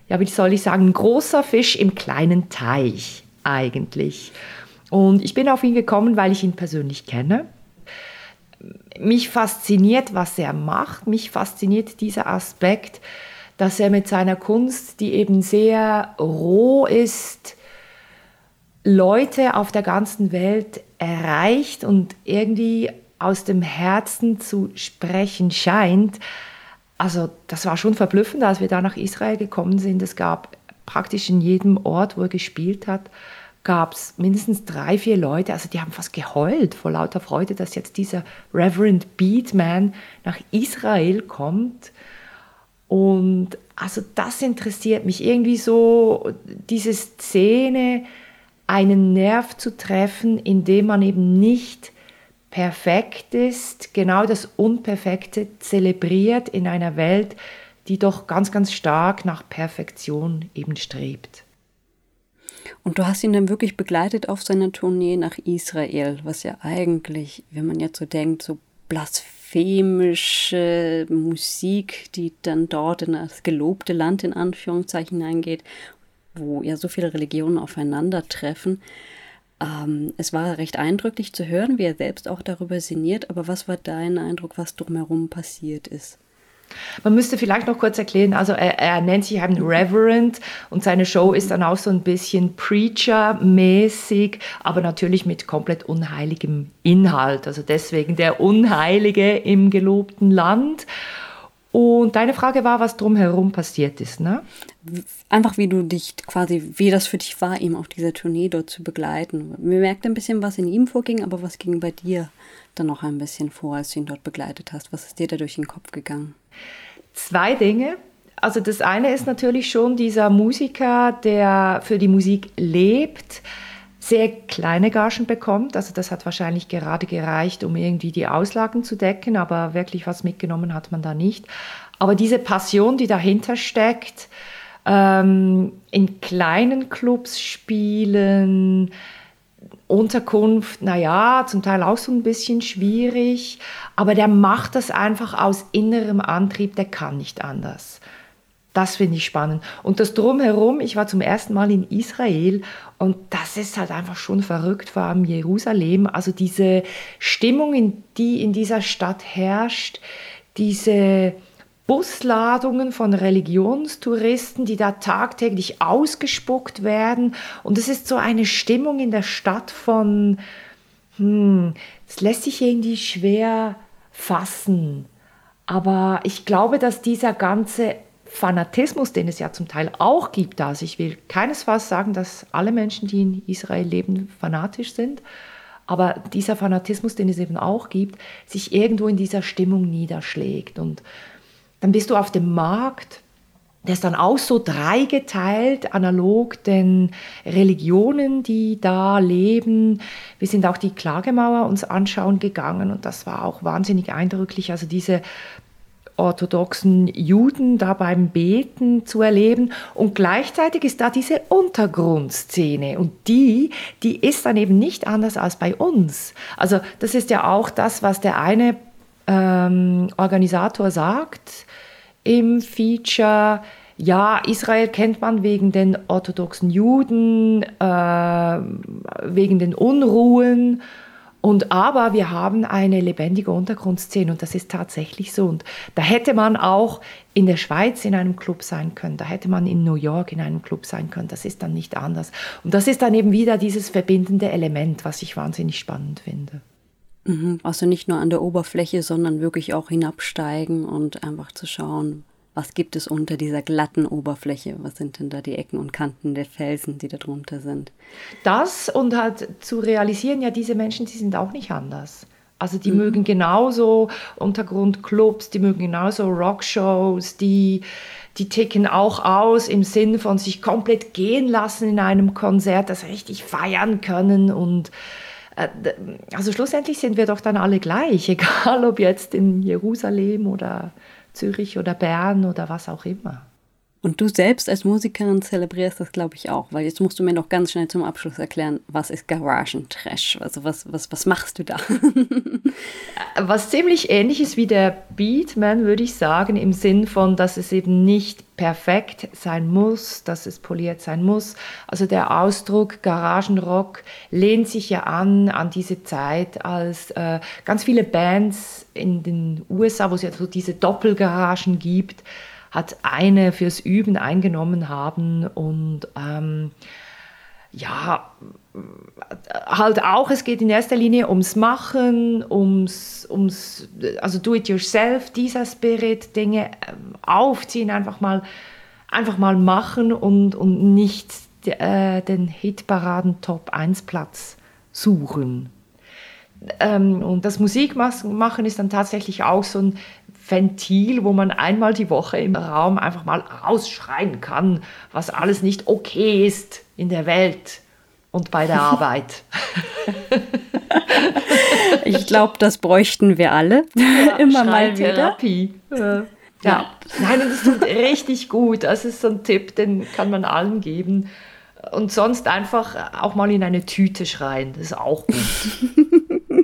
ja, wie soll ich sagen, ein großer Fisch im kleinen Teich eigentlich. Und ich bin auf ihn gekommen, weil ich ihn persönlich kenne. Mich fasziniert, was er macht. Mich fasziniert dieser Aspekt, dass er mit seiner Kunst, die eben sehr roh ist, Leute auf der ganzen Welt erreicht und irgendwie aus dem Herzen zu sprechen scheint. Also das war schon verblüffend, als wir da nach Israel gekommen sind. Es gab praktisch in jedem Ort, wo er gespielt hat, gab es mindestens drei, vier Leute, also die haben fast geheult vor lauter Freude, dass jetzt dieser Reverend Beatman nach Israel kommt und also das interessiert mich irgendwie so, diese Szene, einen Nerv zu treffen, in dem man eben nicht perfekt ist, genau das Unperfekte zelebriert in einer Welt, die doch ganz, ganz stark nach Perfektion eben strebt. Und du hast ihn dann wirklich begleitet auf seiner Tournee nach Israel, was ja eigentlich, wenn man jetzt so denkt, so blasphemische Musik, die dann dort in das gelobte Land in Anführungszeichen hineingeht, wo ja so viele Religionen aufeinandertreffen. Ähm, es war recht eindrücklich zu hören, wie er selbst auch darüber sinniert, aber was war dein Eindruck, was drumherum passiert ist? Man müsste vielleicht noch kurz erklären, also er, er, nennt sich einen Reverend und seine Show ist dann auch so ein bisschen Preacher-mäßig, aber natürlich mit komplett unheiligem Inhalt. Also deswegen der Unheilige im gelobten Land. Und deine Frage war, was drumherum passiert ist, ne? Einfach wie du dich quasi, wie das für dich war, ihm auf dieser Tournee dort zu begleiten. Wir merkten ein bisschen, was in ihm vorging, aber was ging bei dir dann noch ein bisschen vor, als du ihn dort begleitet hast? Was ist dir da durch den Kopf gegangen? Zwei Dinge. Also das eine ist natürlich schon dieser Musiker, der für die Musik lebt, sehr kleine Gagen bekommt. Also das hat wahrscheinlich gerade gereicht, um irgendwie die Auslagen zu decken, aber wirklich was mitgenommen hat man da nicht. Aber diese Passion, die dahinter steckt, ähm, in kleinen Clubs spielen, Unterkunft, naja, zum Teil auch so ein bisschen schwierig, aber der macht das einfach aus innerem Antrieb, der kann nicht anders. Das finde ich spannend. Und das drumherum, ich war zum ersten Mal in Israel und das ist halt einfach schon verrückt, vor allem Jerusalem. Also diese Stimmung, die in dieser Stadt herrscht, diese Busladungen von Religionstouristen, die da tagtäglich ausgespuckt werden. Und es ist so eine Stimmung in der Stadt von, hm, es lässt sich irgendwie schwer fassen. Aber ich glaube, dass dieser ganze Fanatismus, den es ja zum Teil auch gibt, also ich will keinesfalls sagen, dass alle Menschen, die in Israel leben, fanatisch sind, aber dieser Fanatismus, den es eben auch gibt, sich irgendwo in dieser Stimmung niederschlägt. Und dann bist du auf dem Markt, der ist dann auch so dreigeteilt, analog den Religionen, die da leben. Wir sind auch die Klagemauer uns anschauen gegangen und das war auch wahnsinnig eindrücklich. Also diese orthodoxen Juden da beim Beten zu erleben. Und gleichzeitig ist da diese Untergrundszene. Und die, die ist dann eben nicht anders als bei uns. Also das ist ja auch das, was der eine ähm, Organisator sagt im Feature. Ja, Israel kennt man wegen den orthodoxen Juden, äh, wegen den Unruhen. Und aber wir haben eine lebendige Untergrundszene und das ist tatsächlich so. Und da hätte man auch in der Schweiz in einem Club sein können, da hätte man in New York in einem Club sein können. Das ist dann nicht anders. Und das ist dann eben wieder dieses verbindende Element, was ich wahnsinnig spannend finde. Mhm. Also nicht nur an der Oberfläche, sondern wirklich auch hinabsteigen und einfach zu schauen, was gibt es unter dieser glatten Oberfläche? Was sind denn da die Ecken und Kanten der Felsen, die da drunter sind? Das und halt zu realisieren, ja, diese Menschen, die sind auch nicht anders. Also die mhm. mögen genauso Untergrundclubs, die mögen genauso Rockshows, die, die ticken auch aus im Sinn von sich komplett gehen lassen in einem Konzert, das richtig feiern können und also schlussendlich sind wir doch dann alle gleich, <laughs> egal ob jetzt in Jerusalem oder Zürich oder Bern oder was auch immer. Und du selbst als Musikerin zelebrierst das, glaube ich, auch, weil jetzt musst du mir noch ganz schnell zum Abschluss erklären, was ist Garagentrash? Also was, was, was machst du da? <laughs> was ziemlich ähnlich ist wie der Beatman, würde ich sagen, im Sinn von, dass es eben nicht perfekt sein muss, dass es poliert sein muss. Also der Ausdruck Garagenrock lehnt sich ja an an diese Zeit, als äh, ganz viele Bands in den USA, wo es ja so diese Doppelgaragen gibt, hat eine fürs Üben eingenommen haben und ähm, ja, halt auch, es geht in erster Linie ums Machen, ums, ums also do-it-yourself, dieser Spirit, Dinge ähm, aufziehen, einfach mal, einfach mal machen und, und nicht äh, den Hitparaden Top 1 Platz suchen. Ähm, und das Musikmachen ist dann tatsächlich auch so ein Ventil, wo man einmal die Woche im Raum einfach mal rausschreien kann, was alles nicht okay ist in der Welt und bei der <laughs> Arbeit. <laughs> ich glaube, das bräuchten wir alle <laughs> ja, immer mal wieder. Therapie. Ja. ja. Nein, das tut richtig gut. Das ist so ein Tipp, den kann man allen geben. Und sonst einfach auch mal in eine Tüte schreien. Das ist auch gut.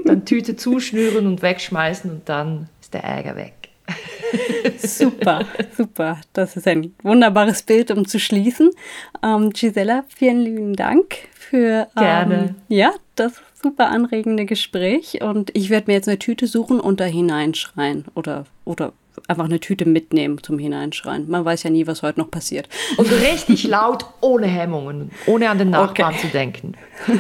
dann Tüte zuschnüren und wegschmeißen und dann ist der Ärger weg. <laughs> super, super. Das ist ein wunderbares Bild, um zu schließen. Ähm, Gisela, vielen lieben Dank für ähm, ja, das super anregende Gespräch. Und ich werde mir jetzt eine Tüte suchen und da hineinschreien. Oder, oder einfach eine Tüte mitnehmen zum Hineinschreien. Man weiß ja nie, was heute noch passiert. Und richtig laut, ohne Hemmungen, ohne an den Nachbarn okay. zu denken. <laughs>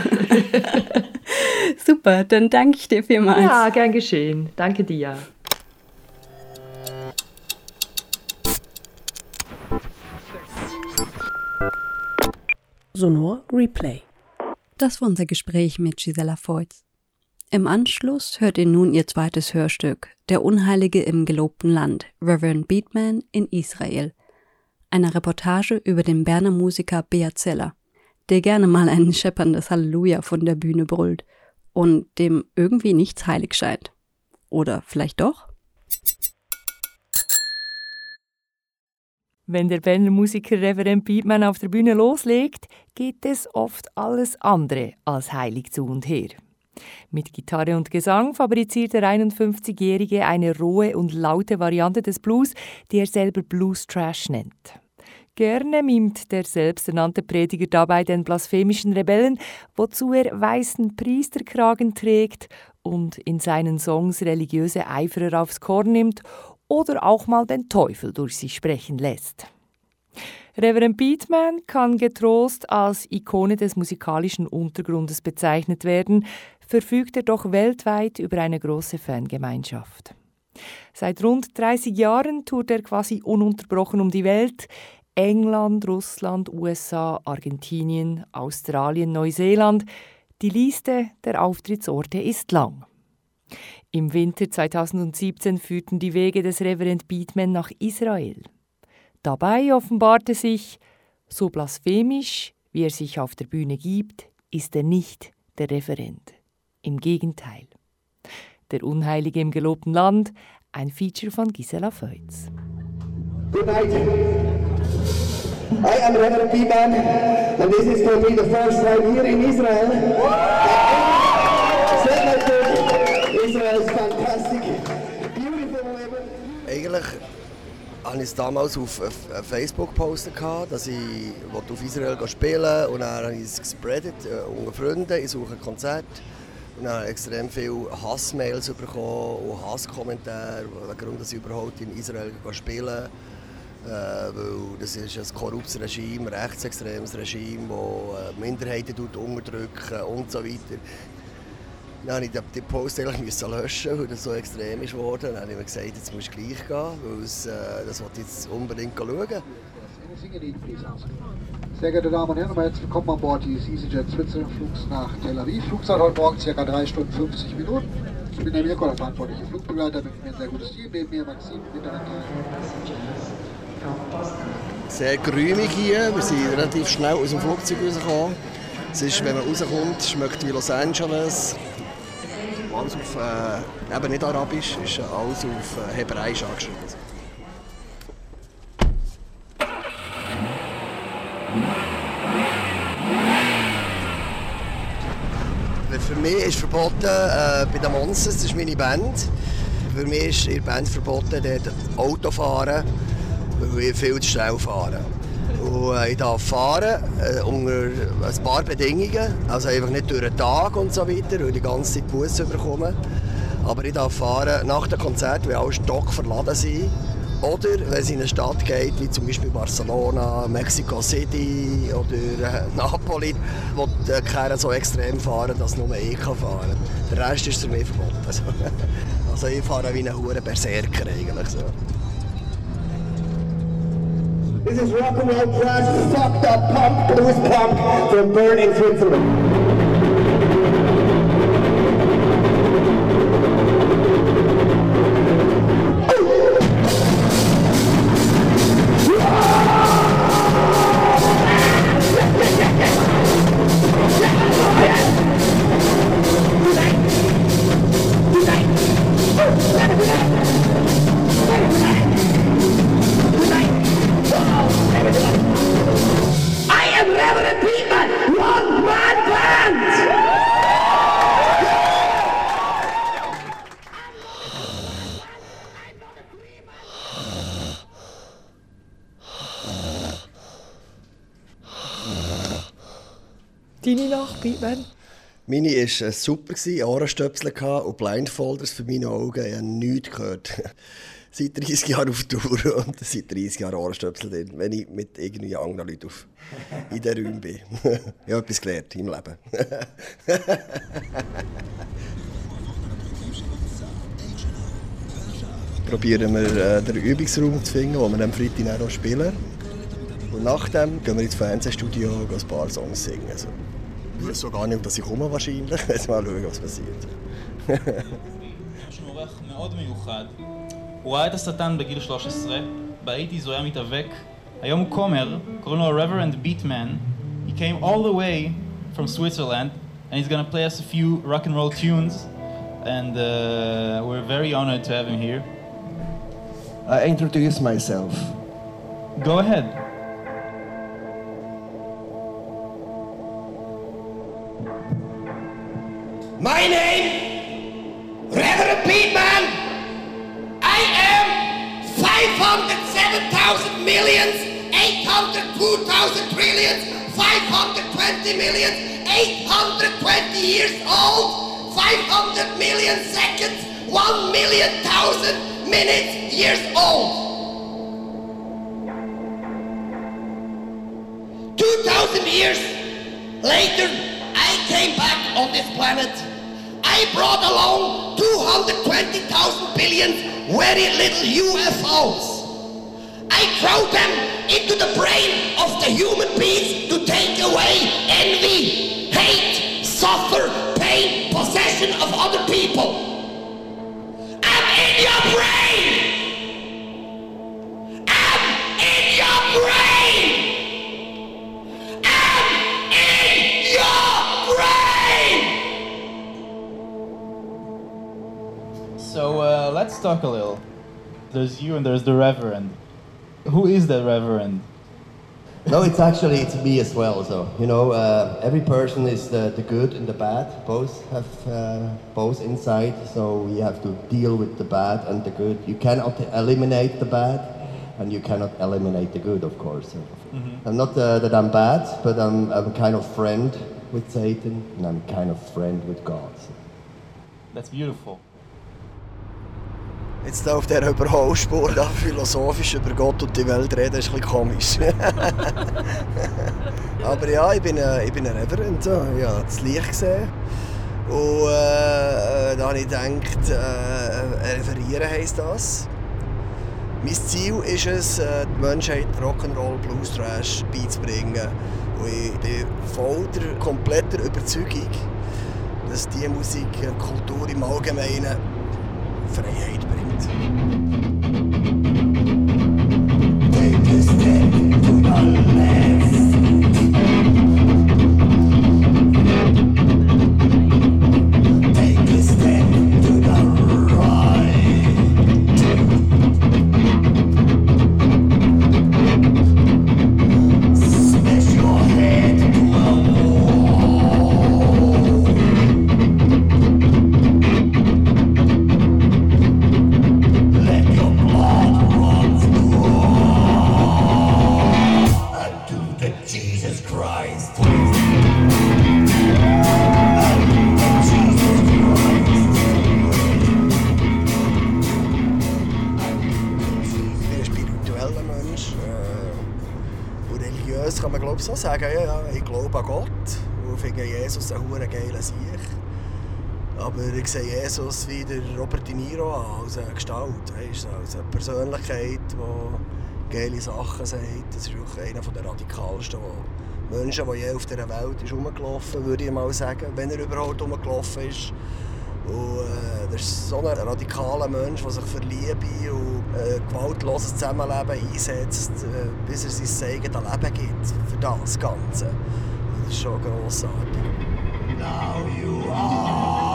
Super, dann danke ich dir vielmals. Ja, gern geschehen. Danke dir. Sonor Replay. Das war unser Gespräch mit Gisela Voits. Im Anschluss hört ihr nun ihr zweites Hörstück, Der Unheilige im gelobten Land, Reverend Beatman in Israel. Eine Reportage über den Berner Musiker Beat Zeller, der gerne mal ein schepperndes Halleluja von der Bühne brüllt und dem irgendwie nichts heilig scheint. Oder vielleicht doch? Wenn der Berner Musiker Reverend Beatman auf der Bühne loslegt, geht es oft alles andere als heilig zu und her. Mit Gitarre und Gesang fabriziert der 51-Jährige eine rohe und laute Variante des Blues, die er selber Blues Trash nennt. Gerne mimt der selbsternannte Prediger dabei den blasphemischen Rebellen, wozu er weißen Priesterkragen trägt und in seinen Songs religiöse Eiferer aufs Korn nimmt oder auch mal den Teufel durch sich sprechen lässt. Reverend Beatman kann getrost als Ikone des musikalischen Untergrundes bezeichnet werden, verfügt er doch weltweit über eine große Fangemeinschaft. Seit rund 30 Jahren tourt er quasi ununterbrochen um die Welt. England, Russland, USA, Argentinien, Australien, Neuseeland. Die Liste der Auftrittsorte ist lang. Im Winter 2017 führten die Wege des Reverend Beatman nach Israel. Dabei offenbarte sich, so blasphemisch, wie er sich auf der Bühne gibt, ist er nicht der Referent. Im Gegenteil. Der Unheilige im gelobten Land, ein Feature von Gisela Feutz. Good night. I am Reverend Beatman, and this is for me the first time here in. Israel Eigentlich hatte ich es damals auf Facebook gepostet, dass ich auf Israel spielen wollte. Und dann habe ich es gespreadet äh, unter Freunden. Ich suche ein Konzert. Und dann habe extrem viele Hassmails bekommen und Hasskommentare, warum ich überhaupt in Israel spielen. Äh, weil das ist ein korruptes Regime, ein rechtsextremes Regime, das Minderheiten unterdrückt und so weiter. Dann musste ich den Post eigentlich löschen, weil das so extrem ist geworden. Dann habe ich mir gesagt, jetzt musst du gleich gehen, weil es, äh, das wollte ich jetzt unbedingt schauen. Sehr geehrte Damen und Herren, herzlich willkommen an Bord dieses EasyJet Switzerland Flugs nach Tel Aviv. Flugzeit heute Morgen ca. 3 Stunden 50 Minuten. Ich bin der Mirko, der verantwortliche Flugbegleiter, mit mir ein sehr gutes Team, neben mir Maxim, Mitarbeiter. Sehr geräumig hier, wir sind relativ schnell aus dem Flugzeug rausgekommen. Es ist, wenn man rauskommt, schmeckt wie Los Angeles. Alles auf, äh, eben nicht Arabisch, ist alles auf äh, Hebräisch angeschrieben. Für mich ist verboten äh, bei den Monsters, das ist meine Band. Für mich ist in Band verboten, dort Auto fahren, weil ich viel zu schnell fahre. Und äh, ich darf fahren äh, unter ein paar Bedingungen, also einfach nicht durch den Tag und so weiter, weil ich die ganze Zeit Busse bekomme. Aber ich darf fahren nach dem Konzert, weil alle Stock verladen sind. Oder wenn es in eine Stadt geht, wie zum Beispiel Barcelona, Mexico City oder äh, <laughs> Napoli, wo die Kerren so extrem fahren, dass nur ich kann fahren kann. Der Rest ist für mich verboten. <laughs> Also ich fahre wie ein hure Berserker eigentlich so. This is rock and roll trash, fucked up punk, blues punk from Bern in Switzerland. War äh, super, Ohrenstöpsel und Blindfolders für meine Augen. Ich habe nichts gehört. <laughs> seit 30 Jahren auf Tour und seit 30 Jahren Ohrenstöpsel drin, wenn ich mit irgendwie anderen Leuten auf, in den Räumen bin. <laughs> ich habe etwas gelernt im Leben. <laughs> Probieren wir äh, den Übungsraum zu finden, wo wir am Freitag spielen. Und nachdem gehen wir ins Fernsehstudio und ein paar Songs singen. Also, ich weiß so gar nicht, dass ich komme wahrscheinlich. Jetzt mal schauen, was passiert. יש לנו אורח מאוד מיוחד. הוא ראה את השטן בגיל 13, בהאיטי הוא היה מתאבק. היום הוא כומר, קוראים לו Reverend Beatman. He came all the way from Switzerland, and he's gonna play us a few rock and roll tunes. And uh, we're very honored to have him here. I introduce myself. Go ahead. My name, Reverend Beatman. I am 507,000 millions, 802,000 trillions, 520 millions, 820 years old, 500 million seconds, 1 million thousand minutes years old. 2,000 years later, I came back on this planet. I brought along 220,000 billion very little UFOs. I throw them into the brain of the human beings to take away envy, hate, suffer, pain, possession of other people. I'm in your brain! Talk a little. There's you and there's the Reverend. Who is the Reverend? No, it's actually it's me as well. So you know, uh, every person is the, the good and the bad. Both have uh, both inside. So we have to deal with the bad and the good. You cannot eliminate the bad, and you cannot eliminate the good, of course. So Mhm. I'm not uh, that I'm bad, but I'm, I'm kind of friend with Satan, and I'm kind of friend with God. So. That's beautiful. Jetzt auf dieser Überholspur da philosophisch über Gott und die Welt reden, ist ein bisschen komisch. <laughs> Aber ja, ich bin ein, ich bin ein Reverend. Ja. Ich habe das Licht gesehen. Und äh, da habe ich gedacht, äh, referieren heisst das. Mein Ziel ist es, äh, die Menschheit Rock'n'Roll, Blues, Trash beizubringen. Und ich bin voll der kompletter Überzeugung, dass diese Musik äh, Kultur im Allgemeinen vrijheid brengt. Take a step to the left. Sehe Jesus wie der Robert De Niro an, als eine Gestalt, weißt, als eine Persönlichkeit, die geile Sachen sagt. Das ist wirklich einer der radikalsten Menschen, der je auf dieser Welt ist rumgelaufen würde ich mal sagen, wenn er überhaupt rumgelaufen ist. Und, äh, das ist so ein radikaler Mensch, der sich für Liebe und äh, gewaltloses Zusammenleben einsetzt, äh, bis er sein eigenes Leben gibt für das Ganze. Das ist schon grossartig. Now you are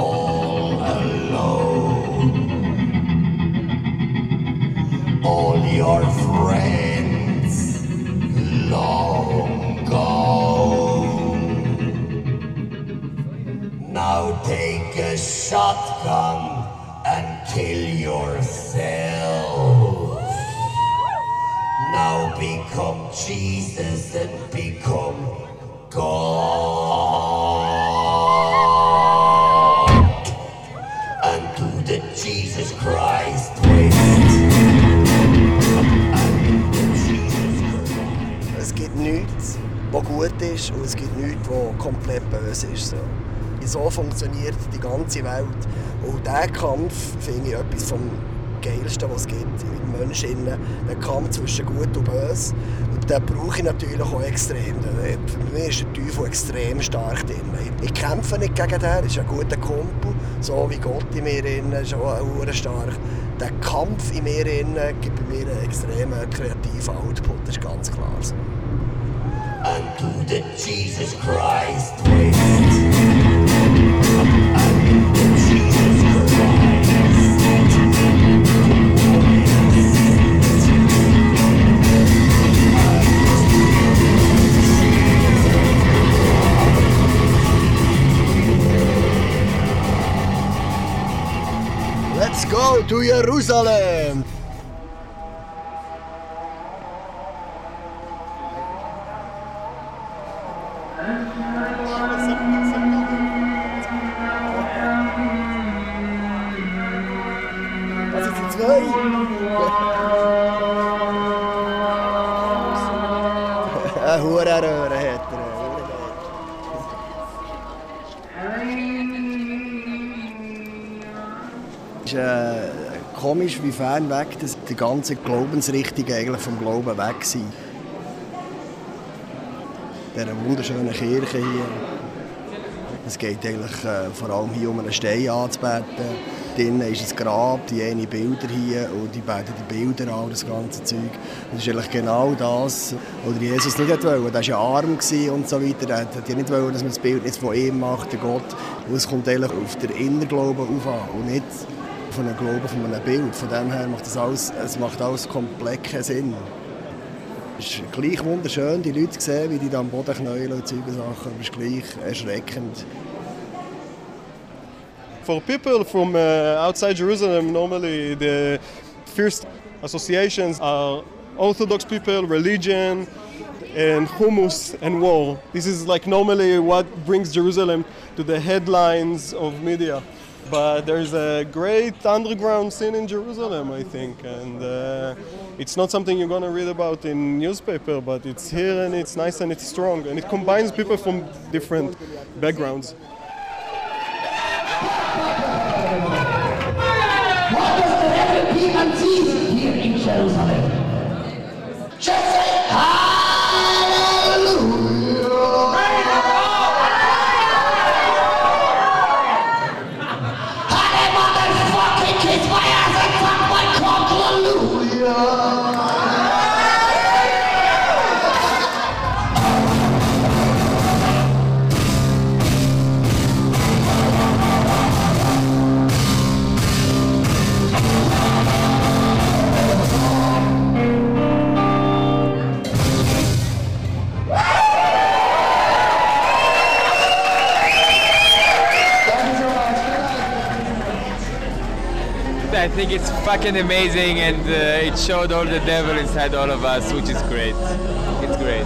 all alone. All your friends long gone. Now take a shotgun and kill yourself. Now become Jesus and become God. Was gut ist und es gibt nichts, was komplett böse ist. So. So funktioniert die ganze Welt. Und dieser Kampf finde ich etwas vom Geilste, was es gibt mit Menschen. Der Kampf zwischen Gut und Böse. Und den brauche ich natürlich auch extrem. Für mich ist der Teufel extrem stark drin. Ich kämpfe nicht gegen den, er ist ein guter Kumpel. So wie Gott in mir drin ist auch stark. Der Kampf in mir drin gibt bei mir einen extremen kreativen Output, das ist ganz klar so. Unto the Jesus Christ waste. Let's go to Jerusalem! Fern weg das die ganze Glaubensrichtung eigentlich vom Glauben weg sind. Dieser wunderschönen Kirche hier. Es geht eigentlich äh, vor allem hier um einen Stein anzubeten. Drinnen ist ein Grab, die eine Bilder hier und die beten die Bilder an, das ganze Zeug. Das ist eigentlich genau das, was Jesus nicht wollte. Er war ja arm und so weiter. Er ja nicht wollen, dass man das Bild nicht von ihm macht, der Gott. Und es kommt eigentlich auf den Innerglauben auf an und nicht von einem Glauben von einem Bild. Von dem her macht das alles, es macht alles komplett keinen Sinn. Es ist gleich wunderschön, die Leute zu sehen, wie die da am Boden knäulen und solche Sachen. Aber es ist gleich erschreckend. For people from uh, outside Jerusalem, normally the first associations are Orthodox people, religion, and hummus and war. This is like normally what brings Jerusalem to the headlines of media. But there's a great underground scene in Jerusalem, I think, and uh, it's not something you're going to read about in newspaper, but it's here and it's nice and it's strong, and it combines people from different backgrounds. What does the Peter see here in Jerusalem? Think it's fucking amazing and uh, it showed all the devil inside all of us, which is great. It's great.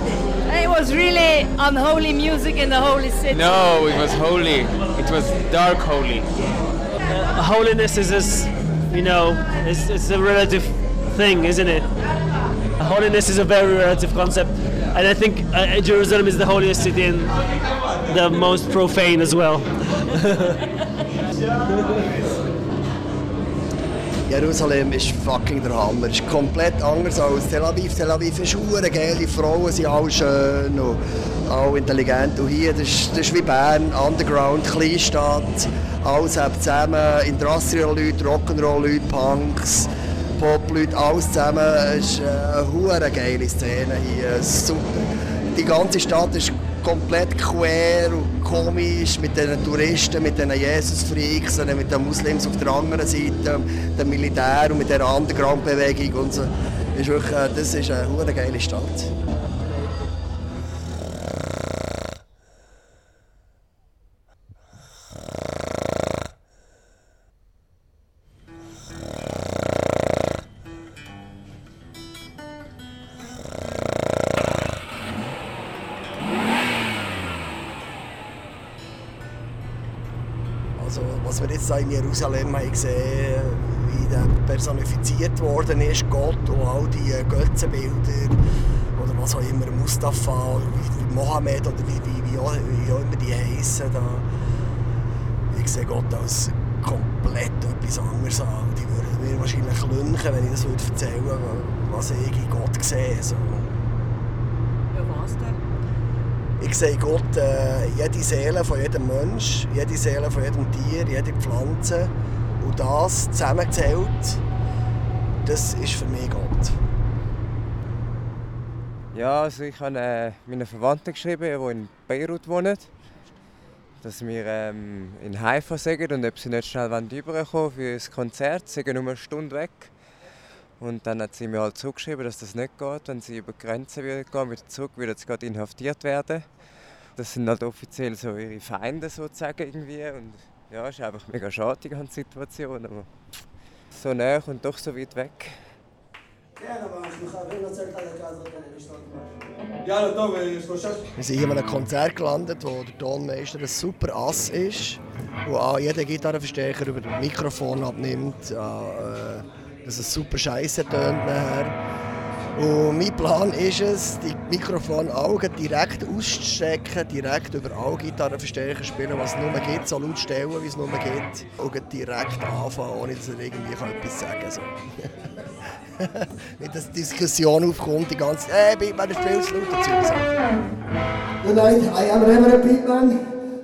It was really unholy music in the holy city. No, it was holy. It was dark holy. Uh, holiness is this, you know, it's, it's a relative thing, isn't it? Holiness is a very relative concept, and I think uh, Jerusalem is the holiest city and the most profane as well. <laughs> Jerusalem ist fucking der Hammer. Es ist komplett anders als Tel Aviv. Tel Aviv ist hure geil, die Frauen sind alle schön und alle intelligent. Und hier, das ist, das ist wie Bern, Underground, Kleinstadt. Alles hat zusammen, Industrial-Leute, Rock'n'Roll-Leute, Punks, Pop-Leute, alles zusammen. Es ist eine geile Szene hier. Super. Die ganze Stadt ist komplett quer und komisch mit den Touristen, mit den Jesus-Freaks, mit den Muslims auf der anderen Seite, dem Militär und mit der Underground-Bewegung und so. Ist wirklich, äh, das ist eine geile Stadt. Da in Jerusalem haben gesehen, wie der personifiziert worden ist, Gott und all die äh, Götzenbilder oder was auch immer, Mustafa oder wie, wie Mohammed oder wie, wie, wie, auch, wie auch immer die heißen. Da. Ich sehe Gott als komplett etwas anderes an. Die würden mir wahrscheinlich lünchen, wenn ich das erzählen würde, was ich in Gott sehe. So. Ja, was denn? Ich sehe Gott, äh, jede Seele von jedem Mensch, jede Seele von jedem Tier, jede Pflanze. Und das zusammengezählt, das ist für mich Gott. Ja, also ich habe äh, meinen Verwandten geschrieben, die in Beirut wohnen, dass wir ähm, in Haifa sind und ob sie nicht schnell rüberkommen für das Konzert. Sie sind nur eine Stunde weg. Und dann hat sie mir halt zugeschrieben, dass das nicht geht, wenn sie über die Grenze wieder gehen, wieder zurück, würden sie gerade inhaftiert werden. Das sind halt offiziell so ihre Feinde sozusagen irgendwie. Und ja, es ist einfach mega schade, die ganze Situation. Aber so nah und doch so weit weg. Wir sind hier an einem Konzert gelandet, wo der Tonmeister ein super Ass ist, wo auch jeder Gitarrenverstärker über das Mikrofon abnimmt, ja, äh, dass es super scheiße tönt nachher. Und mein Plan ist es, die Mikrofonaugen direkt auszustecken, direkt über alle Gitarrenverstärker spielen, was es nur gibt, so laut stellen, wie es nur geht, und direkt anfangen, ohne dass er irgendwie etwas sagen kann. So. <laughs> Nicht, dass Diskussion aufkommt, die ganze Zeit, hey, Beatman, du spielst laut dazu. Good night, I am Reverend Beatman.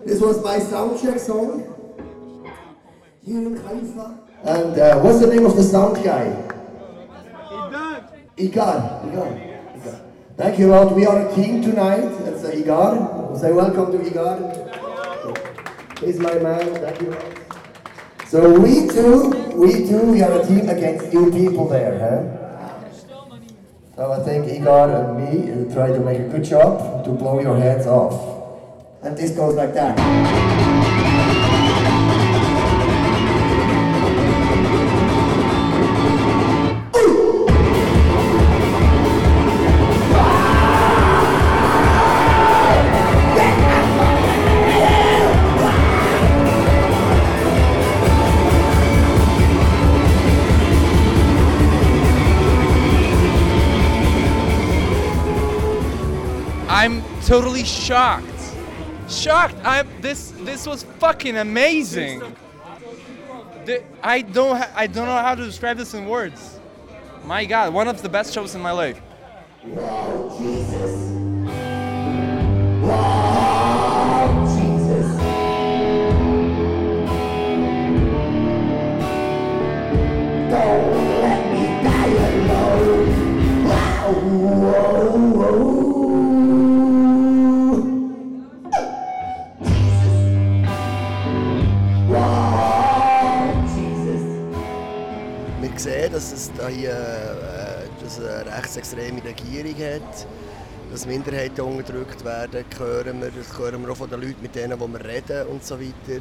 This was my soundcheck song here in Haifa. And uh, what's the name of the sound guy? Igar. Igar. Igar. Thank you, Lord. We are a team tonight. That's uh, Igar. Say welcome to Igar. He's my man. Thank you. So we two, we two, we are a team against you people there, huh? So I think Igor and me try to make a good job to blow your heads off. And this goes like that. I'm totally shocked. Shocked. I'm this this was fucking amazing. The- I don't ha- I don't know how to describe this in words. My god, one of the best shows in my life. Wir sehen, dass es da hier äh, eine rechtsextreme Regierung hat, dass Minderheiten unterdrückt werden, hören wir, das hören wir auch von den Leuten, mit denen wir reden und so weiter.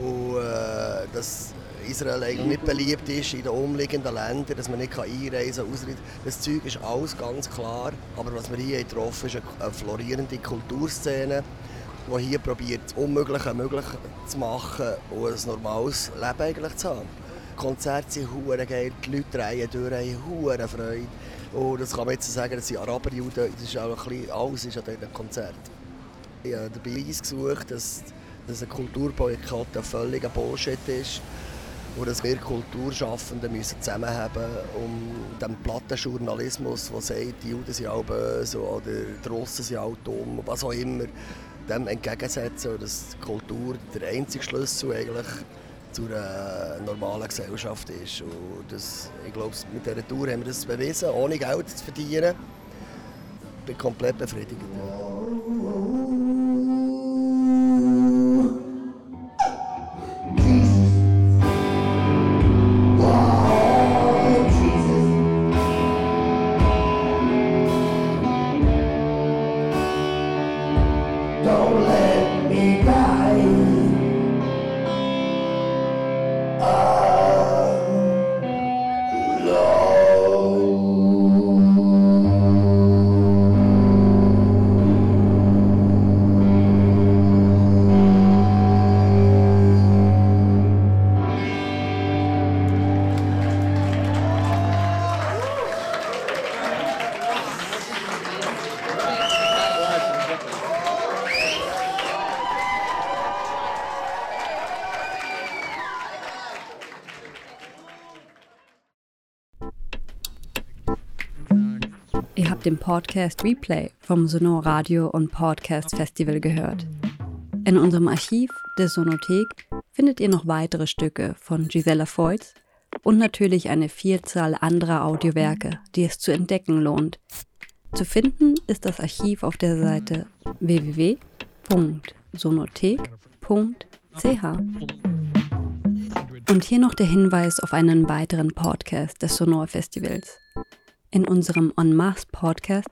Und äh, dass Israel eigentlich nicht beliebt ist in den umliegenden Ländern, dass man nicht einreisen kann, ausreisen Das Zeug ist alles ganz klar. Aber was wir hier getroffen ist eine, eine florierende Kulturszene, die hier probiert, das Unmögliche möglich zu machen und ein normales Leben eigentlich zu haben. Konzerte sind hure geil, die Leute drehen durch, haben hure Freude. Und das kann man jetzt sagen, das sind Araber, Juden, das ist auch ein bisschen alles ist an diesem Konzert. Ich habe den Beweis gesucht, dass, dass ein Kulturboykott ein völliger Bullshit ist und dass wir Kulturschaffenden müssen zusammenhaben um dem platten Journalismus, der sagt, die Juden sind alle böse oder die Russen sind alle dumm, was auch immer, dem entgegensetzen dass Kultur der einzige Schlüssel eigentlich zu einer normalen Gesellschaft ist. Und das, ich glaube, mit dieser Tour haben wir das bewiesen, ohne Geld zu verdienen. Ich bin komplett befriedigt. Den Podcast Replay vom Sonor Radio und Podcast Festival gehört. In unserem Archiv der Sonothek findet ihr noch weitere Stücke von Gisela Voits und natürlich eine Vielzahl anderer Audiowerke, die es zu entdecken lohnt. Zu finden ist das Archiv auf der Seite www.sonothek.ch. Und hier noch der Hinweis auf einen weiteren Podcast des Sonor Festivals. In unserem On Mars Podcast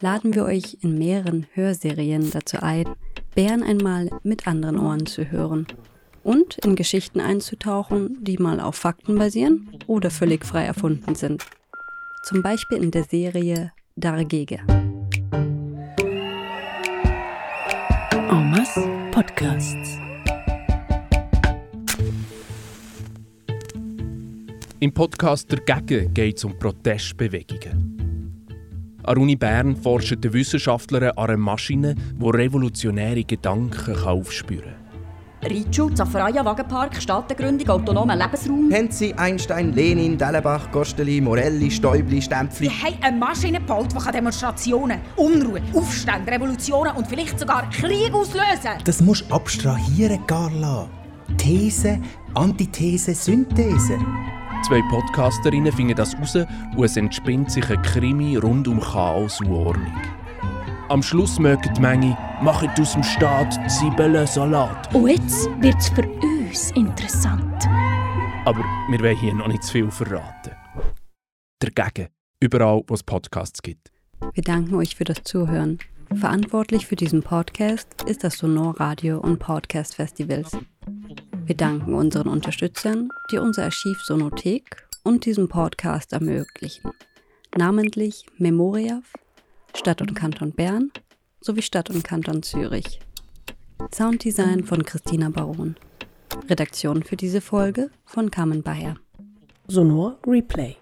laden wir euch in mehreren Hörserien dazu ein, Bären einmal mit anderen Ohren zu hören und in Geschichten einzutauchen, die mal auf Fakten basieren oder völlig frei erfunden sind. Zum Beispiel in der Serie Dargege. En masse Podcasts. Im Podcast «Dagegen» geht es um Protestbewegungen. An der Uni Bern forschen die Wissenschaftler an einer Maschine, die revolutionäre Gedanken aufspüren kann. Reitschule, Zaffaraya, Wagenpark, Staatengründung, autonomer Lebensraum. Henzi, Einstein, Lenin, Dellenbach, Gosteli, Morelli, Stäubli, Stempfli. Wir haben eine Maschine gebaut, die Demonstrationen, Unruhe, Aufstände, Revolutionen und vielleicht sogar Krieg auslösen Das musst du abstrahieren, Carla. These, Antithese, Synthese. Zwei Podcasterinnen finden das raus und es entspinnt sich ein Krimi rund um Chaos und Ordnung. Am Schluss mögen die Menge «Machet aus dem Staat Zwiebeln-Salat». Und jetzt wird es für uns interessant. Aber wir wollen hier noch nicht zu viel verraten. Dagegen, überall, wo es Podcasts gibt. Wir danken euch für das Zuhören. Verantwortlich für diesen Podcast ist das Sonor Radio und Podcast Festivals. Wir danken unseren Unterstützern, die unser Archiv Sonothek und diesen Podcast ermöglichen. Namentlich Memoriaf, Stadt und Kanton Bern sowie Stadt und Kanton Zürich. Sounddesign von Christina Baron. Redaktion für diese Folge von Carmen Bayer. Sonor Replay.